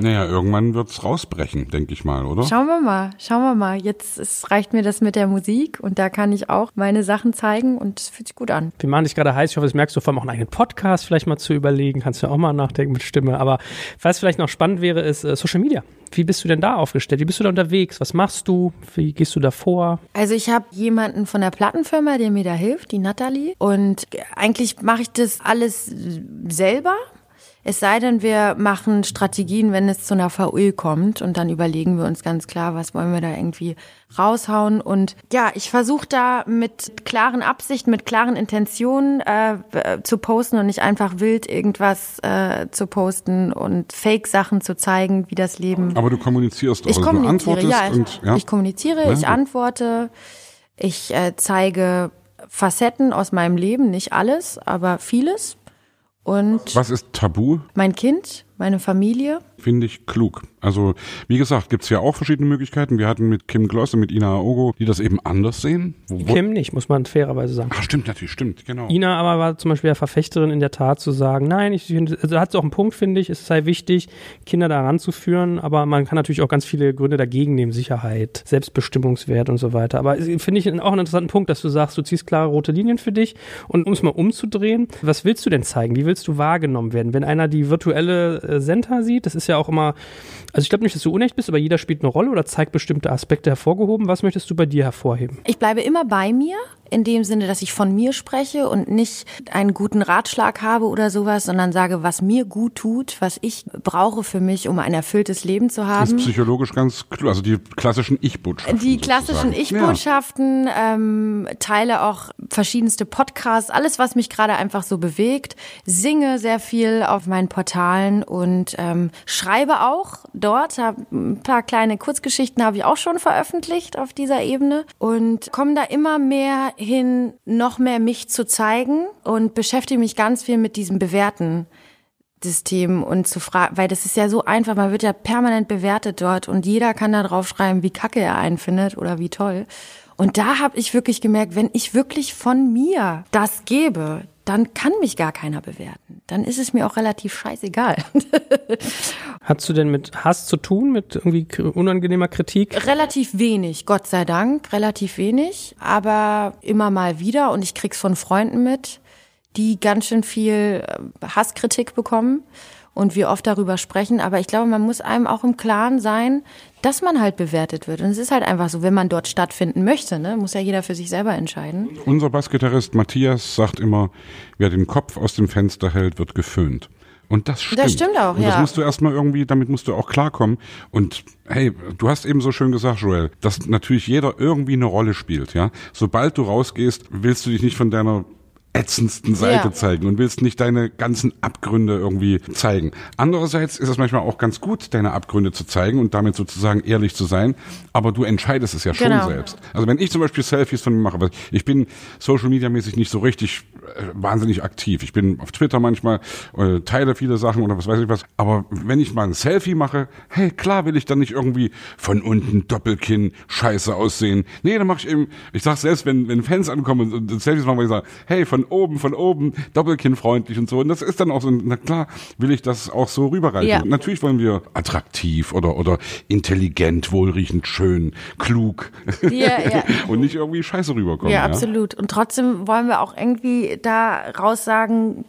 Speaker 2: Naja, irgendwann wird's rausbrechen, denke ich mal, oder?
Speaker 3: Schauen wir mal, schauen wir mal. Jetzt es reicht mir das mit der Musik und da kann ich auch meine Sachen zeigen und es fühlt sich gut an.
Speaker 1: Wir machen dich gerade heiß. Ich hoffe, das merkst du vor allem auch einen eigenen Podcast vielleicht mal zu überlegen. Kannst du ja auch mal nachdenken mit Stimme. Aber was vielleicht noch spannend wäre, ist äh, Social Media. Wie bist du denn da aufgestellt? Wie bist du da unterwegs? Was machst du? Wie gehst du da vor?
Speaker 3: Also ich habe jemanden von der Plattenfirma, der mir da hilft, die Natalie. Und eigentlich mache ich das alles selber. Es sei denn, wir machen Strategien, wenn es zu einer VÖ kommt und dann überlegen wir uns ganz klar, was wollen wir da irgendwie raushauen. Und ja, ich versuche da mit klaren Absichten, mit klaren Intentionen äh, äh, zu posten und nicht einfach wild irgendwas äh, zu posten und Fake-Sachen zu zeigen, wie das Leben
Speaker 2: Aber du kommunizierst auch.
Speaker 3: ich
Speaker 2: also du
Speaker 3: kommuniziere,
Speaker 2: antwortest
Speaker 3: ja,
Speaker 2: und ja.
Speaker 3: Ich kommuniziere,
Speaker 2: Ja,
Speaker 3: ich antworte, ich äh, zeige Facetten aus meinem Leben, nicht alles, aber vieles. Und
Speaker 2: Was ist Tabu?
Speaker 3: mein Kind, meine Familie.
Speaker 2: Finde ich klug. Also, wie gesagt, gibt's ja auch verschiedene Möglichkeiten. Wir hatten mit Kim Gloss und mit Ina Aogo, die das eben anders sehen. Wo, wo,
Speaker 1: Kim nicht, muss man fairerweise sagen.
Speaker 2: Ach, stimmt natürlich, stimmt, genau.
Speaker 1: Ina aber war zum Beispiel ja Verfechterin in der Tat zu sagen, nein, ich finde, also hat sie auch einen Punkt, finde ich, es sei wichtig, Kinder da ranzuführen, aber man kann natürlich auch ganz viele Gründe dagegen nehmen, Sicherheit, Selbstbestimmungswert und so weiter. Aber es- finde ich auch einen interessanten Punkt, dass du sagst, du ziehst klare rote Linien für dich und um es mal umzudrehen, was willst du denn zeigen? Wie willst du wahrgenommen werden? Wenn einer die virtuelle äh, Senta sieht, das ist ja auch immer, also ich glaube nicht, dass du unecht bist, aber jeder spielt eine Rolle oder zeigt bestimmte Aspekte hervorgehoben. Was möchtest du bei dir hervorheben?
Speaker 3: Ich bleibe immer bei mir, in dem Sinne, dass ich von mir spreche und nicht einen guten Ratschlag habe oder sowas, sondern sage, was mir gut tut, was ich brauche für mich, um ein erfülltes Leben zu
Speaker 2: ist
Speaker 3: haben.
Speaker 2: psychologisch ganz klug. Also die klassischen Ich-Botschaften.
Speaker 3: Die klassischen. Ich-Botschaften, ähm, teile auch verschiedenste Podcasts, alles, was mich gerade einfach so bewegt. Singe sehr viel auf meinen Portalen und ähm, schreibe auch dort. Hab ein paar kleine Kurzgeschichten habe ich auch schon veröffentlicht auf dieser Ebene und komme da immer mehr hin, noch mehr mich zu zeigen und beschäftige mich ganz viel mit diesem Bewerten. System und zu fragen, weil das ist ja so einfach, man wird ja permanent bewertet dort und jeder kann da drauf schreiben, wie kacke er einen findet oder wie toll. Und da habe ich wirklich gemerkt, wenn ich wirklich von mir das gebe, dann kann mich gar keiner bewerten. Dann ist es mir auch relativ scheißegal. [laughs]
Speaker 1: Hast du denn mit Hass zu tun, mit irgendwie unangenehmer Kritik?
Speaker 3: relativ wenig, Gott sei Dank, relativ wenig, aber immer mal wieder und ich krieg's von Freunden mit, die ganz schön viel äh, Hasskritik bekommen und wir oft darüber sprechen. Aber ich glaube, man muss einem auch im Klaren sein, dass man halt bewertet wird. Und es ist halt einfach so, wenn man dort stattfinden möchte, ne, muss ja jeder für sich selber entscheiden.
Speaker 2: Unser Bassgitarrist Matthias sagt immer, wer den Kopf aus dem Fenster hält, wird geföhnt. Und das stimmt.
Speaker 3: Das stimmt auch,
Speaker 2: Und das
Speaker 3: ja.
Speaker 2: musst du erstmal irgendwie, damit musst du auch klarkommen. Und hey, du hast eben so schön gesagt, Joel, dass natürlich jeder irgendwie eine Rolle spielt, ja. Sobald du rausgehst, willst du dich nicht von deiner ätzendsten Seite
Speaker 3: Ja.
Speaker 2: zeigen und willst nicht deine ganzen Abgründe irgendwie zeigen. Andererseits ist es manchmal auch ganz gut, deine Abgründe zu zeigen und damit sozusagen ehrlich zu sein, aber du entscheidest es ja schon
Speaker 3: Genau.
Speaker 2: selbst. Also wenn ich zum Beispiel Selfies von mir mache, weil ich bin Social Media mäßig nicht so richtig äh, wahnsinnig aktiv. Ich bin auf Twitter manchmal, äh, teile viele Sachen oder was weiß ich was. Aber wenn ich mal ein Selfie mache, hey, klar will ich dann nicht irgendwie von unten Doppelkinn scheiße aussehen. Nee, dann mache ich eben, ich sag selbst, wenn, wenn Fans ankommen und, und Selfies machen, weil ich sage, hey, von oben, von oben, Doppelkinn freundlich und so. Und das ist dann auch so, na klar, will ich das auch so rüberreichen.
Speaker 3: Ja.
Speaker 2: Natürlich wollen wir attraktiv oder, oder intelligent, wohlriechend, schön, klug.
Speaker 3: Ja, ja. [laughs]
Speaker 2: und nicht irgendwie scheiße rüberkommen.
Speaker 3: Ja, absolut. Und trotzdem wollen wir auch irgendwie da raussagen,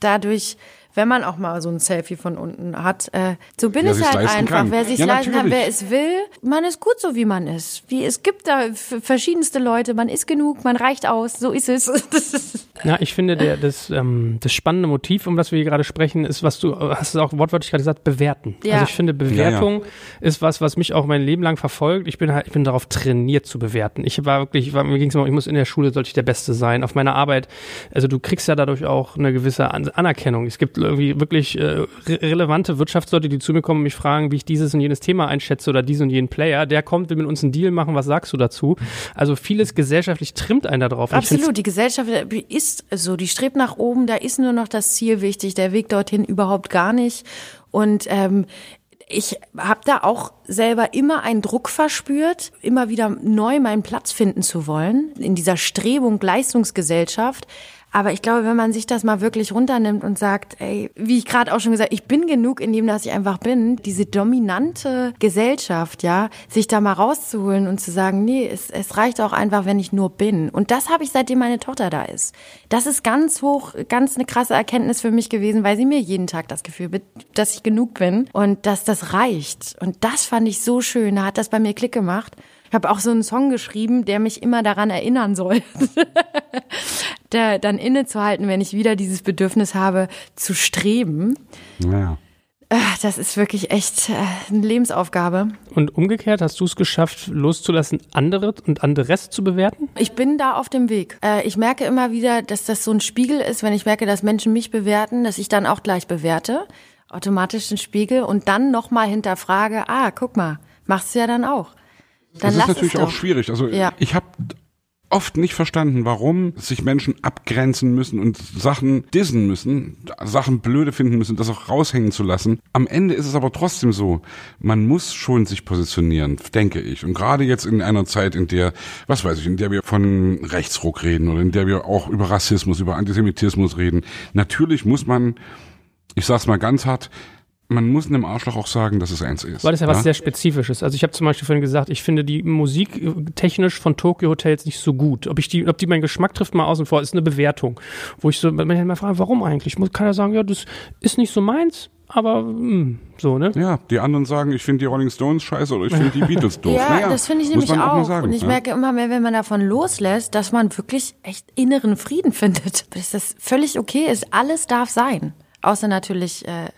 Speaker 3: dadurch, wenn man auch mal so ein Selfie von unten hat, äh, so bin
Speaker 2: Wer
Speaker 3: ich halt einfach.
Speaker 2: kann.
Speaker 3: Wer sich
Speaker 2: Ja,
Speaker 3: leisten kann, wer es will, man ist gut so, wie man ist. Wie es gibt da verschiedenste Leute, man ist genug, man reicht aus, so ist es. [laughs]
Speaker 1: Ja, ich finde, der, das, ähm, das spannende Motiv, um das wir hier gerade sprechen, ist, was du hast es auch wortwörtlich gerade gesagt, bewerten.
Speaker 3: Ja.
Speaker 1: Also ich finde, Bewertung ist was, was mich auch mein Leben lang verfolgt. Ich bin halt, ich bin darauf trainiert zu bewerten. Ich war wirklich, ich war, mir ging es immer, ich muss in der Schule sollte ich der Beste sein. Auf meiner Arbeit, also du kriegst ja dadurch auch eine gewisse An Anerkennung. Es gibt irgendwie wirklich äh, re relevante Wirtschaftsleute, die zu mir kommen und mich fragen, wie ich dieses und jenes Thema einschätze oder diesen und jenen Player. Der kommt, will mit uns einen Deal machen, was sagst du dazu? Also vieles gesellschaftlich trimmt einen da drauf.
Speaker 3: Absolut, die Gesellschaft ist so, die strebt nach oben, da ist nur noch das Ziel wichtig, der Weg dorthin überhaupt gar nicht. Und ähm, ich habe da auch selber immer einen Druck verspürt, immer wieder neu meinen Platz finden zu wollen in dieser Strebung Leistungsgesellschaft. Aber ich glaube, wenn man sich das mal wirklich runternimmt und sagt, ey, wie ich gerade auch schon gesagt, ich bin genug in dem, dass ich einfach bin, diese dominante Gesellschaft, ja, sich da mal rauszuholen und zu sagen, nee, es, es reicht auch einfach, wenn ich nur bin. Und das habe ich seitdem meine Tochter da ist. Das ist ganz hoch, ganz eine krasse Erkenntnis für mich gewesen, weil sie mir jeden Tag das Gefühl gibt, dass ich genug bin und dass das reicht. Und das fand ich so schön. Da hat das bei mir Klick gemacht. Ich habe auch so einen Song geschrieben, der mich immer daran erinnern soll, [laughs] da, dann innezuhalten, wenn ich wieder dieses Bedürfnis habe, zu streben.
Speaker 2: Ja.
Speaker 3: Ah, Das ist wirklich echt äh, eine Lebensaufgabe.
Speaker 1: Und umgekehrt hast du es geschafft, loszulassen, andere und anderes zu bewerten?
Speaker 3: Ich bin da auf dem Weg. Äh, Ich merke immer wieder, dass das so ein Spiegel ist, wenn ich merke, dass Menschen mich bewerten, dass ich dann auch gleich bewerte, automatisch den Spiegel und dann nochmal hinterfrage, ah, guck mal, machst du ja dann auch. Dann
Speaker 2: Das ist natürlich auch schwierig. Also
Speaker 3: Ja.
Speaker 2: ich habe oft nicht verstanden, warum sich Menschen abgrenzen müssen und Sachen dissen müssen, Sachen blöde finden müssen, das auch raushängen zu lassen. Am Ende ist es aber trotzdem so, man muss schon sich positionieren, denke ich. Und gerade jetzt in einer Zeit, in der, was weiß ich, in der wir von Rechtsruck reden oder in der wir auch über Rassismus, über Antisemitismus reden, natürlich muss man, ich sag's mal ganz hart, man muss einem Arschloch auch sagen, dass es eins ist.
Speaker 1: Weil das ja was sehr Spezifisches. Also ich habe zum Beispiel vorhin gesagt, ich finde die Musik äh, technisch von Tokyo Hotels nicht so gut. Ob ich die, ob die meinen Geschmack trifft, mal außen vor, ist eine Bewertung. Wo ich so manchmal mal frage, warum eigentlich? Muss keiner sagen, ja, das ist nicht so meins, aber mh, so, ne?
Speaker 2: Ja, die anderen sagen, ich finde die Rolling Stones scheiße oder ich finde die Beatles doof. [laughs]
Speaker 3: Ja,
Speaker 2: naja,
Speaker 3: das finde ich nämlich
Speaker 2: man auch.
Speaker 3: auch.
Speaker 2: sagen,
Speaker 3: und ich
Speaker 2: ja.
Speaker 3: merke immer mehr, wenn man davon loslässt, dass man wirklich echt inneren Frieden [laughs] findet. Dass das völlig okay ist. Alles darf sein. Außer natürlich äh,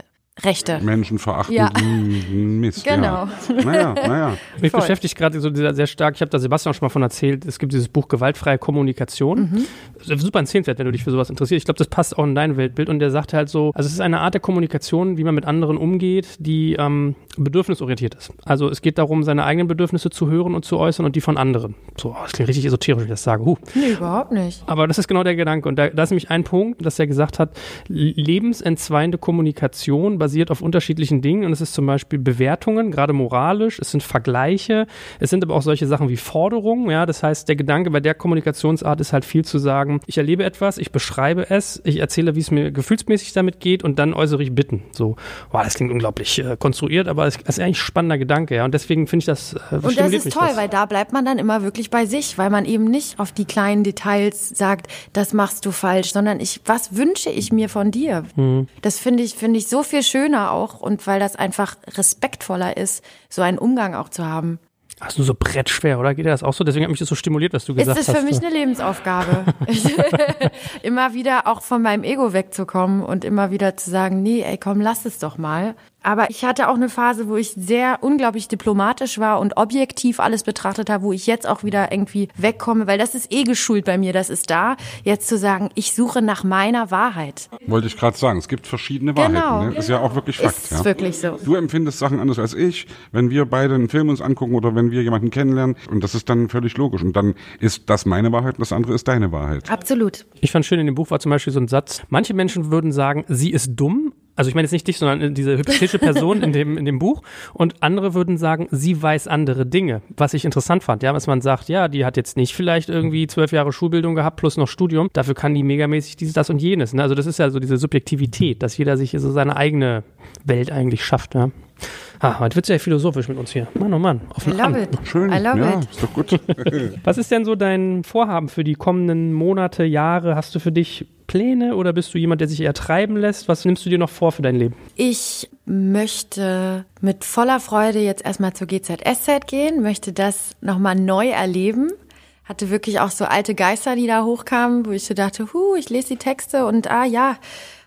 Speaker 3: Rechte.
Speaker 2: Menschen verachten
Speaker 3: Ja.
Speaker 2: mm, Mist.
Speaker 3: Genau.
Speaker 2: Ja. Naja, naja. [laughs]
Speaker 1: Mich
Speaker 3: Voll.
Speaker 1: beschäftigt gerade so dieser sehr stark, ich habe da Sebastian auch schon mal von erzählt, es gibt dieses Buch Gewaltfreie Kommunikation. Super empfehlenswert, wenn du dich für sowas interessierst. Ich glaube, das passt auch in dein Weltbild. Und der sagt halt so, also es ist eine Art der Kommunikation, wie man mit anderen umgeht, die ähm, bedürfnisorientiert ist. Also es geht darum, seine eigenen Bedürfnisse zu hören und zu äußern und die von anderen. So, das klingt richtig esoterisch, wenn ich das sage. Huh.
Speaker 3: Nee, überhaupt nicht.
Speaker 1: Aber das ist genau der Gedanke. Und da, da ist nämlich ein Punkt, dass er gesagt hat, lebensentzweiende Kommunikation basiert auf unterschiedlichen Dingen. Und es ist zum Beispiel Bewertungen, gerade moralisch. Es sind Vergleiche. Es sind aber auch solche Sachen wie Forderungen. Ja, das heißt, der Gedanke bei der Kommunikationsart ist halt viel zu sagen, ich erlebe etwas, ich beschreibe es, ich erzähle, wie es mir gefühlsmäßig damit geht und dann äußere ich Bitten. So, wow, das klingt unglaublich äh, konstruiert, aber es ist eigentlich ein spannender Gedanke. Ja, und deswegen finde ich das, äh,
Speaker 3: Und das ist toll, weil da bleibt man dann immer wirklich bei sich, weil man eben nicht auf die kleinen Details sagt, das machst du falsch, sondern ich, was wünsche ich mir von dir?
Speaker 1: Mhm.
Speaker 3: Das finde ich, finde ich so viel schöner schöner auch und weil das einfach respektvoller ist, so einen Umgang auch zu haben.
Speaker 1: Das ist nur so brettschwer, oder? Geht das auch so? Deswegen hat mich das so stimuliert, was du gesagt hast.
Speaker 3: Ist es für mich eine Lebensaufgabe. [laughs] immer wieder auch von meinem Ego wegzukommen und immer wieder zu sagen, nee, ey, komm, lass es doch mal. Aber ich hatte auch eine Phase, wo ich sehr unglaublich diplomatisch war und objektiv alles betrachtet habe, wo ich jetzt auch wieder irgendwie wegkomme, weil das ist eh geschult bei mir, das ist da, jetzt zu sagen, ich suche nach meiner Wahrheit.
Speaker 2: Wollte ich gerade sagen, es gibt verschiedene Wahrheiten.
Speaker 3: Genau,
Speaker 2: ne? Ist ja auch wirklich Fakt.
Speaker 3: Ist
Speaker 2: ja.
Speaker 3: wirklich so.
Speaker 2: Du empfindest Sachen anders als ich, wenn wir beide einen Film uns angucken oder wenn wir jemanden kennenlernen und das ist dann völlig logisch und dann ist das meine Wahrheit und das andere ist deine Wahrheit.
Speaker 3: Absolut.
Speaker 1: Ich fand schön, in dem Buch war zum Beispiel so ein Satz, manche Menschen würden sagen, sie ist dumm, also ich meine jetzt nicht dich, sondern diese hypothetische Person in dem, in dem Buch. Und andere würden sagen, sie weiß andere Dinge. Was ich interessant fand, ja, was man sagt, ja, die hat jetzt nicht vielleicht irgendwie zwölf Jahre Schulbildung gehabt plus noch Studium. Dafür kann die megamäßig dieses, das und jenes. Ne? Also das ist ja so diese Subjektivität, dass jeder sich so seine eigene Welt eigentlich schafft. Ja? Ah, heute wird sehr philosophisch mit uns hier. Mann, oh Mann. Auf
Speaker 3: I
Speaker 1: den
Speaker 3: love
Speaker 1: Abend.
Speaker 3: it.
Speaker 2: Schön,
Speaker 3: I love
Speaker 2: ja,
Speaker 3: it.
Speaker 2: ist doch gut. [laughs]
Speaker 1: Was ist denn so dein Vorhaben für die kommenden Monate, Jahre? Hast du für dich Pläne oder bist du jemand, der sich eher treiben lässt? Was nimmst du dir noch vor für dein Leben?
Speaker 3: Ich möchte mit voller Freude jetzt erstmal zur GZSZ gehen, möchte das nochmal neu erleben. Hatte wirklich auch so alte Geister, die da hochkamen, wo ich so dachte, hu, ich lese die Texte und ah ja,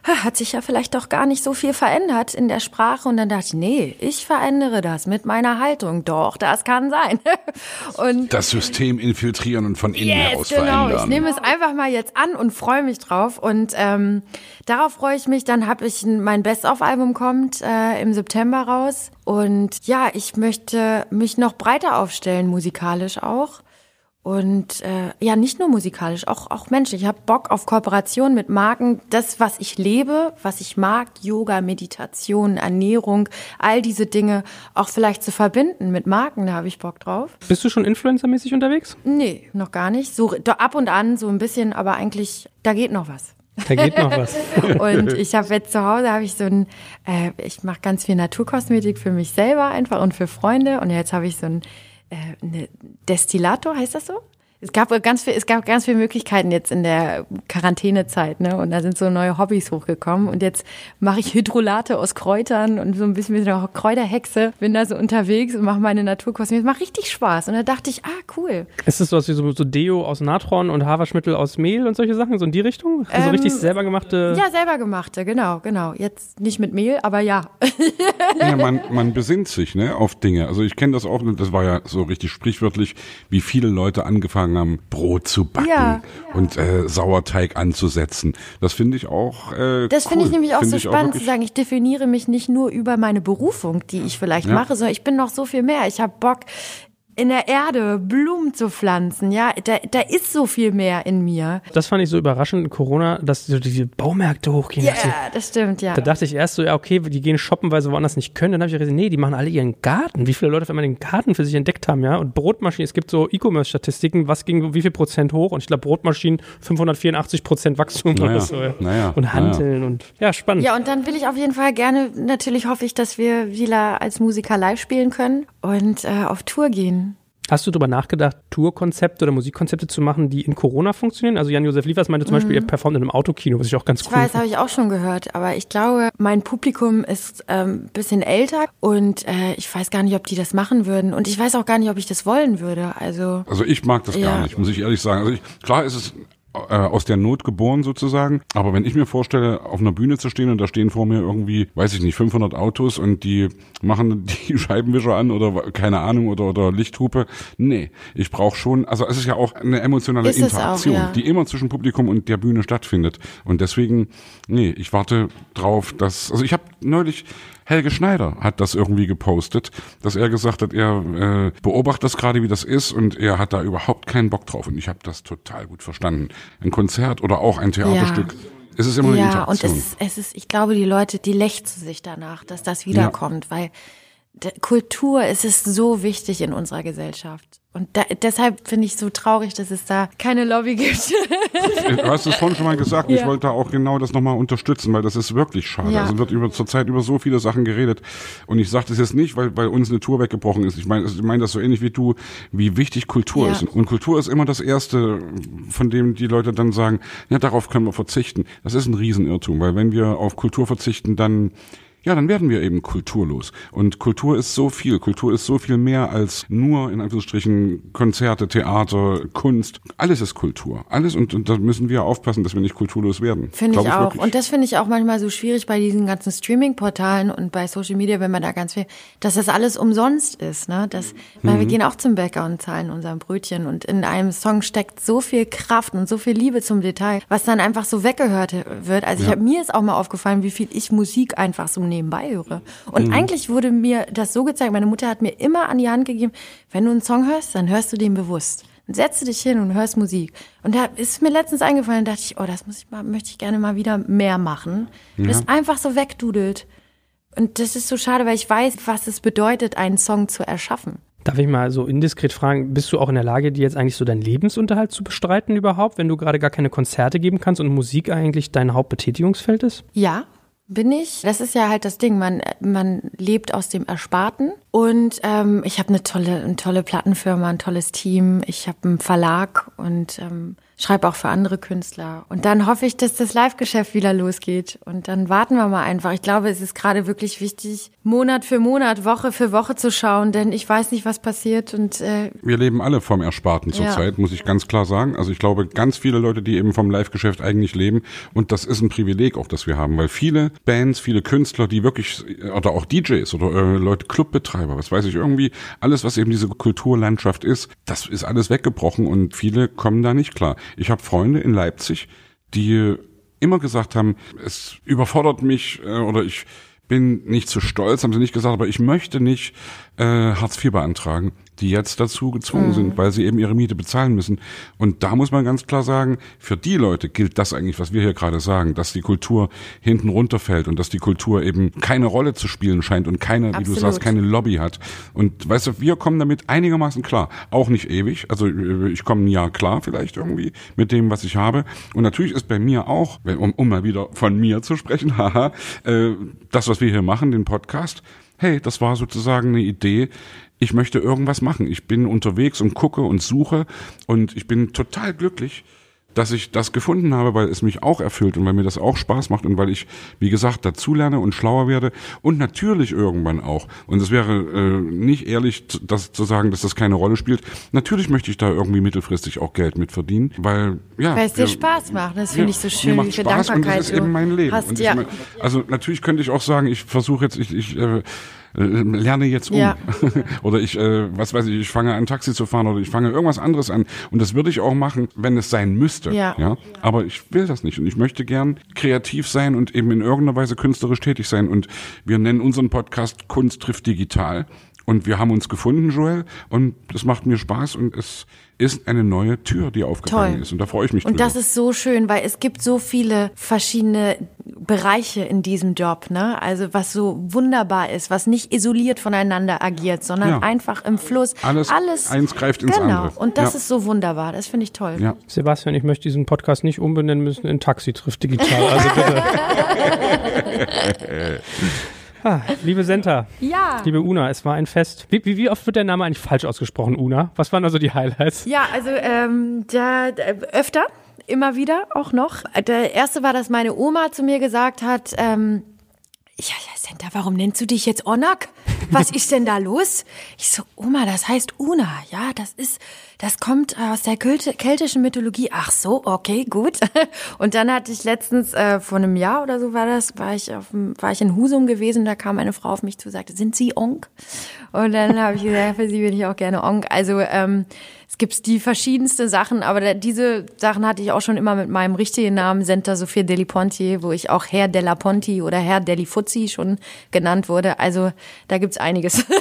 Speaker 3: hat sich ja vielleicht doch gar nicht so viel verändert in der Sprache. Und dann dachte ich, nee, ich verändere das mit meiner Haltung. Doch, das kann sein. [laughs] Und
Speaker 2: Das System infiltrieren und von innen heraus
Speaker 3: Yes, genau.
Speaker 2: verändern.
Speaker 3: Ich nehme es einfach mal jetzt an und freue mich drauf. Und ähm, darauf freue ich mich. Dann habe ich ein- mein Best-of-Album kommt äh, im September raus. Und ja, ich möchte mich noch breiter aufstellen, musikalisch auch. Und äh, ja, nicht nur musikalisch, auch, auch menschlich. Ich habe Bock auf Kooperation mit Marken. Das, was ich lebe, was ich mag, Yoga, Meditation, Ernährung, all diese Dinge auch vielleicht zu verbinden mit Marken, da habe ich Bock drauf.
Speaker 1: Bist du schon influencermäßig unterwegs?
Speaker 3: Nee, noch gar nicht. So ab und an so ein bisschen, aber eigentlich, da geht noch was.
Speaker 1: Da geht noch was. [laughs]
Speaker 3: Und ich habe jetzt zu Hause habe ich so ein, äh, ich mache ganz viel Naturkosmetik für mich selber einfach und für Freunde. Und jetzt habe ich so ein eine Destillator, heißt das so? Es gab ganz viel, es gab ganz viele Möglichkeiten jetzt in der Quarantänezeit, ne? Und da sind so neue Hobbys hochgekommen. Und jetzt mache ich Hydrolate aus Kräutern und so ein bisschen mit einer Kräuterhexe. Bin da so unterwegs und mache meine Naturkosmetik. Macht richtig Spaß. Und da dachte ich, ah, cool.
Speaker 1: Ist das sowas wie so, so Deo aus Natron und Haarwaschmittel aus Mehl und solche Sachen? So in die Richtung? so
Speaker 3: Ähm,
Speaker 1: richtig selber gemachte.
Speaker 3: Ja, selber gemachte, genau, genau. Jetzt nicht mit Mehl, aber ja. [laughs]
Speaker 2: Ja, man, man besinnt sich ne, auf Dinge. Also ich kenne das auch, das war ja so richtig sprichwörtlich, wie viele Leute angefangen haben, Brot zu backen
Speaker 3: Ja.
Speaker 2: und äh, Sauerteig anzusetzen. Das finde ich auch äh,
Speaker 3: Das finde
Speaker 2: cool.
Speaker 3: ich nämlich auch
Speaker 2: Finde
Speaker 3: so spannend zu
Speaker 2: wirklich-
Speaker 3: sagen. Ich definiere mich nicht nur über meine Berufung, die ich vielleicht
Speaker 2: Ja.
Speaker 3: mache, sondern ich bin noch so viel mehr. Ich habe Bock, in der Erde Blumen zu pflanzen. Ja, da, da ist so viel mehr in mir.
Speaker 1: Das fand ich so überraschend in Corona, dass so diese Baumärkte hochgehen.
Speaker 3: Ja,
Speaker 1: Dachte-
Speaker 3: das stimmt, ja.
Speaker 1: Da dachte ich erst so, ja, okay, die gehen shoppen, weil sie woanders nicht können. Dann habe ich gesehen, nee, die machen alle ihren Garten. Wie viele Leute auf einmal den Garten für sich entdeckt haben, ja? Und Brotmaschinen, es gibt so E-Commerce-Statistiken, was ging wie viel Prozent hoch? Und ich glaube, Brotmaschinen 584 Prozent Wachstum
Speaker 2: Naja,
Speaker 1: oder so. Ja.
Speaker 2: naja,
Speaker 1: und Handeln und ja, spannend.
Speaker 3: Ja, und dann will ich auf jeden Fall gerne, natürlich hoffe ich, dass wir wieder als Musiker live spielen können und äh, auf Tour gehen.
Speaker 1: Hast du darüber nachgedacht, Tourkonzepte oder Musikkonzepte zu machen, die in Corona funktionieren? Also Jan-Josef Liefers meinte zum Beispiel, er performt in einem Autokino, was ich auch ganz
Speaker 3: Ich
Speaker 1: cool
Speaker 3: weiß,
Speaker 1: finde.
Speaker 3: habe ich auch schon gehört, aber ich glaube, mein Publikum ist ähm, bisschen älter und äh, ich weiß gar nicht, ob die das machen würden und ich weiß auch gar nicht, ob ich das wollen würde. Also
Speaker 2: Also ich mag das gar
Speaker 3: Ja.
Speaker 2: nicht, muss ich ehrlich sagen. Also ich, klar ist es äh, aus der Not geboren sozusagen, aber wenn ich mir vorstelle, auf einer Bühne zu stehen und da stehen vor mir irgendwie, weiß ich nicht, 500 Autos und die machen [laughs] die Scheibenwischer an oder keine Ahnung oder, oder Lichthupe, nee, ich brauche schon, also es ist ja auch eine emotionale
Speaker 3: Ist es auch,
Speaker 2: Interaktion,
Speaker 3: ja.
Speaker 2: die immer zwischen Publikum und der Bühne stattfindet. Und deswegen, nee, ich warte drauf, dass, also ich habe neulich Helge Schneider hat das irgendwie gepostet, dass er gesagt hat, er äh, beobachtet das gerade, wie das ist und er hat da überhaupt keinen Bock drauf und ich habe das total gut verstanden. Ein Konzert oder auch ein Theaterstück, es ist immer eine
Speaker 3: ja, und
Speaker 2: Interaktion.
Speaker 3: es ist, es ist, ich glaube, die Leute, die lechzen sich danach, dass das wiederkommt, weil de- Kultur, es ist so wichtig in unserer Gesellschaft. Und da, deshalb finde ich so traurig, dass es da keine Lobby gibt.
Speaker 2: du hast es vorhin schon mal gesagt, ich
Speaker 3: Ja.
Speaker 2: wollte da auch genau das nochmal unterstützen, weil das ist wirklich schade.
Speaker 3: Ja.
Speaker 2: Also wird über zurzeit über so viele Sachen geredet. Und ich sage das jetzt nicht, weil, weil uns eine Tour weggebrochen ist. Ich meine ich meine das so ähnlich wie du, wie wichtig Kultur
Speaker 3: Ja.
Speaker 2: ist. Und Kultur ist immer das Erste, von dem die Leute dann sagen, ja, darauf können wir verzichten. Das ist ein Riesenirrtum, weil wenn wir auf Kultur verzichten, dann ja, dann werden wir eben kulturlos. Und Kultur ist so viel. Kultur ist so viel mehr als nur, in Anführungsstrichen, Konzerte, Theater, Kunst. Alles ist Kultur. Alles. Und, und da müssen wir aufpassen, dass wir nicht kulturlos werden.
Speaker 3: Finde ich
Speaker 2: Glaub
Speaker 3: auch.
Speaker 2: wirklich.
Speaker 3: Und das finde ich auch manchmal so schwierig bei diesen ganzen Streaming-Portalen und bei Social Media, wenn man da ganz viel, dass das alles umsonst ist, ne? Das, weil
Speaker 2: Mhm.
Speaker 3: wir gehen auch zum Bäcker und zahlen unserem Brötchen und in einem Song steckt so viel Kraft und so viel Liebe zum Detail, was dann einfach so weggehört wird. Also ich
Speaker 2: Ja.
Speaker 3: habe mir ist auch mal aufgefallen, wie viel ich Musik einfach so nebenbei höre. Und
Speaker 2: Mhm.
Speaker 3: eigentlich wurde mir das so gezeigt, meine Mutter hat mir immer an die Hand gegeben, wenn du einen Song hörst, dann hörst du den bewusst. Dann setzt du dich hin und hörst Musik. Und da ist mir letztens eingefallen, dachte ich, oh, das muss ich mal, möchte ich gerne mal wieder mehr machen. Das einfach so wegdudelt. Und das ist so schade, weil ich weiß, was es bedeutet, einen Song zu erschaffen.
Speaker 1: Darf ich mal so indiskret fragen, bist du auch in der Lage, dir jetzt eigentlich so deinen Lebensunterhalt zu bestreiten überhaupt, wenn du gerade gar keine Konzerte geben kannst und Musik eigentlich dein Hauptbetätigungsfeld ist?
Speaker 3: Ja, bin ich. Das ist ja halt das Ding. Man, man lebt aus dem Ersparten. Und ähm, ich habe eine tolle, eine tolle Plattenfirma, ein tolles Team. Ich habe einen Verlag und ähm, schreibe auch für andere Künstler. Und dann hoffe ich, dass das Live-Geschäft wieder losgeht. Und dann warten wir mal einfach. Ich glaube, es ist gerade wirklich wichtig, Monat für Monat, Woche für Woche zu schauen, denn ich weiß nicht, was passiert. Und äh,
Speaker 2: Wir leben alle vom Ersparten
Speaker 3: Ja.
Speaker 2: zurzeit, muss ich ganz klar sagen. Also ich glaube, ganz viele Leute, die eben vom Live-Geschäft eigentlich leben. Und das ist ein Privileg auch, das wir haben, weil viele Bands, viele Künstler, die wirklich, oder auch DJs oder äh, Leute, Clubbetreiber, was weiß ich, irgendwie alles, was eben diese Kulturlandschaft ist, das ist alles weggebrochen und viele kommen da nicht klar. Ich habe Freunde in Leipzig, die immer gesagt haben, es überfordert mich äh, oder ich bin nicht zu stolz, haben sie nicht gesagt, aber ich möchte nicht äh, Hartz IV beantragen, die jetzt dazu gezwungen sind, weil sie eben ihre Miete bezahlen müssen. Und da muss man ganz klar sagen, für die Leute gilt das eigentlich, was wir hier gerade sagen, dass die Kultur hinten runterfällt und dass die Kultur eben keine Rolle zu spielen scheint und keine, wie du
Speaker 3: Absolut.
Speaker 2: sagst, keine Lobby hat. Und weißt du, wir kommen damit einigermaßen klar. Auch nicht ewig. Also äh, ich komme ein Jahr klar vielleicht irgendwie mit dem, was ich habe. Und natürlich ist bei mir auch, um, um mal wieder von mir zu sprechen, [laughs] haha, äh, das, was wir hier machen, den Podcast, hey, das war sozusagen eine Idee. Ich möchte irgendwas machen. Ich bin unterwegs und gucke und suche und ich bin total glücklich, dass ich das gefunden habe, weil es mich auch erfüllt und weil mir das auch Spaß macht und weil ich, wie gesagt, dazulerne und schlauer werde und natürlich irgendwann auch. Und es wäre äh, nicht ehrlich, das zu sagen, dass das keine Rolle spielt. Natürlich möchte ich da irgendwie mittelfristig auch Geld mit verdienen, weil ja,
Speaker 3: weil es dir
Speaker 2: wir-
Speaker 3: Spaß macht. Das finde ich so
Speaker 2: mir
Speaker 3: schön,
Speaker 2: macht
Speaker 3: wie viel
Speaker 2: Spaß und
Speaker 3: Dankbarkeit
Speaker 2: das ist eben mein Leben.
Speaker 3: hast.
Speaker 2: und
Speaker 3: ja.
Speaker 2: mein, also natürlich könnte ich auch sagen, ich versuche jetzt, ich, ich äh, äh, lerne jetzt um.
Speaker 3: Ja. [laughs]
Speaker 2: oder ich, äh, was weiß ich, ich fange an, Taxi zu fahren oder ich fange irgendwas anderes an. Und das würde ich auch machen, wenn es sein müsste.
Speaker 3: Ja.
Speaker 2: ja. Aber ich will das nicht. Und ich möchte gern kreativ sein und eben in irgendeiner Weise künstlerisch tätig sein. Und wir nennen unseren Podcast Kunst trifft digital. Und wir haben uns gefunden, Joel, und es macht mir Spaß und es ist eine neue Tür, die aufgegangen
Speaker 3: Toll.
Speaker 2: ist. Und da freue ich mich
Speaker 3: Und
Speaker 2: drüber.
Speaker 3: das ist so schön, weil es gibt so viele verschiedene Bereiche in diesem Job, ne? Also was so wunderbar ist, was nicht isoliert voneinander agiert, sondern
Speaker 2: Ja.
Speaker 3: einfach im Fluss.
Speaker 2: Alles- eins greift ins
Speaker 3: genau.
Speaker 2: andere.
Speaker 3: Und das
Speaker 2: Ja.
Speaker 3: ist so wunderbar. Das finde ich toll.
Speaker 2: ja.
Speaker 1: Sebastian, ich möchte diesen Podcast nicht umbenennen müssen in Taxi trifft digital. Also bitte. [laughs] [laughs] ah, liebe Senta,
Speaker 3: Ja.
Speaker 1: liebe Una, es war ein Fest. Wie, wie, wie oft wird der Name eigentlich falsch ausgesprochen, Una? Was waren also die Highlights?
Speaker 3: Ja, also ähm, da, äh, öfter, immer wieder auch noch. Der erste war, dass meine Oma zu mir gesagt hat, ähm, ja, ja, Senta, warum nennst du dich jetzt Onak? Was ist denn da los? Ich so, Oma, das heißt Una. Ja, das ist, das kommt aus der keltischen Mythologie. Ach so, okay, gut. [laughs] Und dann hatte ich letztens, äh, vor einem Jahr oder so war das, war ich auf war ich in Husum gewesen, da kam eine Frau auf mich zu und sagte, sind Sie Onk? Und dann habe ich gesagt, für Sie bin ich auch gerne Onk. Also, ähm, es gibt die verschiedensten Sachen, aber diese Sachen hatte ich auch schon immer mit meinem richtigen Namen, Senta Sophia Deli Ponti, wo ich auch Herr Della Ponti oder Herr Deli Fuzzi schon genannt wurde. Also da gibt's einiges. [laughs]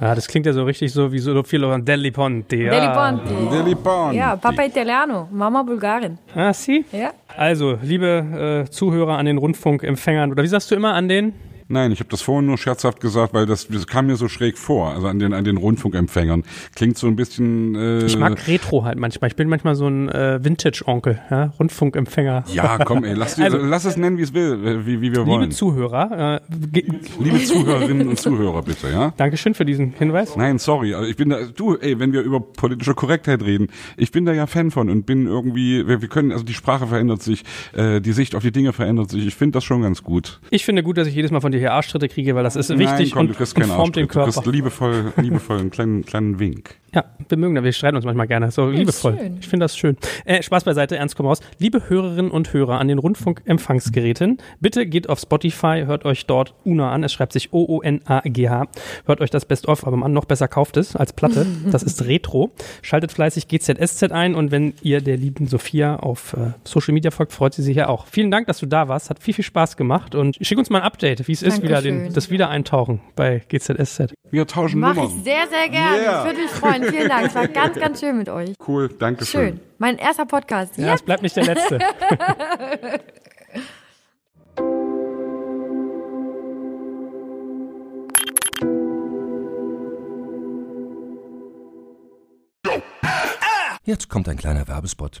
Speaker 1: Ja, das klingt ja so richtig so wie so viele von Deli Ponte. Ja.
Speaker 3: Deli Ponti.
Speaker 2: Deli Ponti.
Speaker 3: Ja, Papa Italiano, Mama Bulgarin.
Speaker 1: Ah, sie?
Speaker 3: Ja.
Speaker 1: Also, liebe äh, Zuhörer an den Rundfunkempfängern, oder wie sagst du immer an den?
Speaker 2: Nein, ich habe das vorhin nur scherzhaft gesagt, weil das, das kam mir so schräg vor, also an den, an den Rundfunkempfängern. Klingt so ein bisschen. Äh,
Speaker 1: Ich mag Retro halt manchmal. Ich bin manchmal so ein äh, Vintage-Onkel, ja? Rundfunkempfänger.
Speaker 2: Ja, komm, ey, lass, [laughs]
Speaker 1: Also-
Speaker 2: lass es nennen, wie es will, äh, wie, wie wir
Speaker 1: Liebe
Speaker 2: wollen.
Speaker 1: Zuhörer, äh,
Speaker 2: Liebe [laughs] Zuhörerinnen und Zuhörer, bitte, ja?
Speaker 1: Dankeschön für diesen Hinweis.
Speaker 2: Nein, sorry, also ich bin da, du, ey, wenn wir über politische Korrektheit reden, ich bin da ja Fan von und bin irgendwie, wir, wir können, also die Sprache verändert sich, äh, die Sicht auf die Dinge verändert sich, ich finde das schon ganz gut.
Speaker 1: Ich finde gut, dass ich jedes Mal von dir hier Arschtritte kriege, weil das ist wichtig
Speaker 2: Nein, komm,
Speaker 1: und,
Speaker 2: du kriegst
Speaker 1: und formt den
Speaker 2: Arschtritt. Du
Speaker 1: Körper.
Speaker 2: kriegst liebevoll, [laughs] liebevoll einen kleinen, kleinen Wink.
Speaker 1: Ja, wir mögen das, wir streiten uns manchmal gerne, so liebevoll.
Speaker 3: schön.
Speaker 1: Ich finde das schön. Äh, Spaß beiseite, ernst komm raus. Liebe Hörerinnen und Hörer an den Rundfunkempfangsgeräten, bitte geht auf Spotify, hört euch dort Una an, es schreibt sich O-O-N-A-G-H, hört euch das Best-of, aber man noch besser kauft es als Platte, [laughs] das ist Retro. Schaltet fleißig GZSZ ein und wenn ihr der lieben Sophia auf äh, Social Media folgt, freut sie sich ja auch. Vielen Dank, dass du da warst, hat viel, viel Spaß gemacht und schick uns mal ein Update, wie es ist, wieder den, das Wiedereintauchen bei GZSZ.
Speaker 2: Wir tauschen
Speaker 3: Mache ich
Speaker 2: Nummern.
Speaker 3: sehr, sehr gerne.
Speaker 2: Yeah.
Speaker 3: Ich würde mich freuen. Vielen Dank. Es war [laughs] ganz, ganz schön mit euch.
Speaker 2: Cool, danke schön.
Speaker 3: Schön. Mein erster Podcast. Ja.
Speaker 1: es bleibt nicht der letzte.
Speaker 4: Jetzt kommt ein kleiner Werbespot.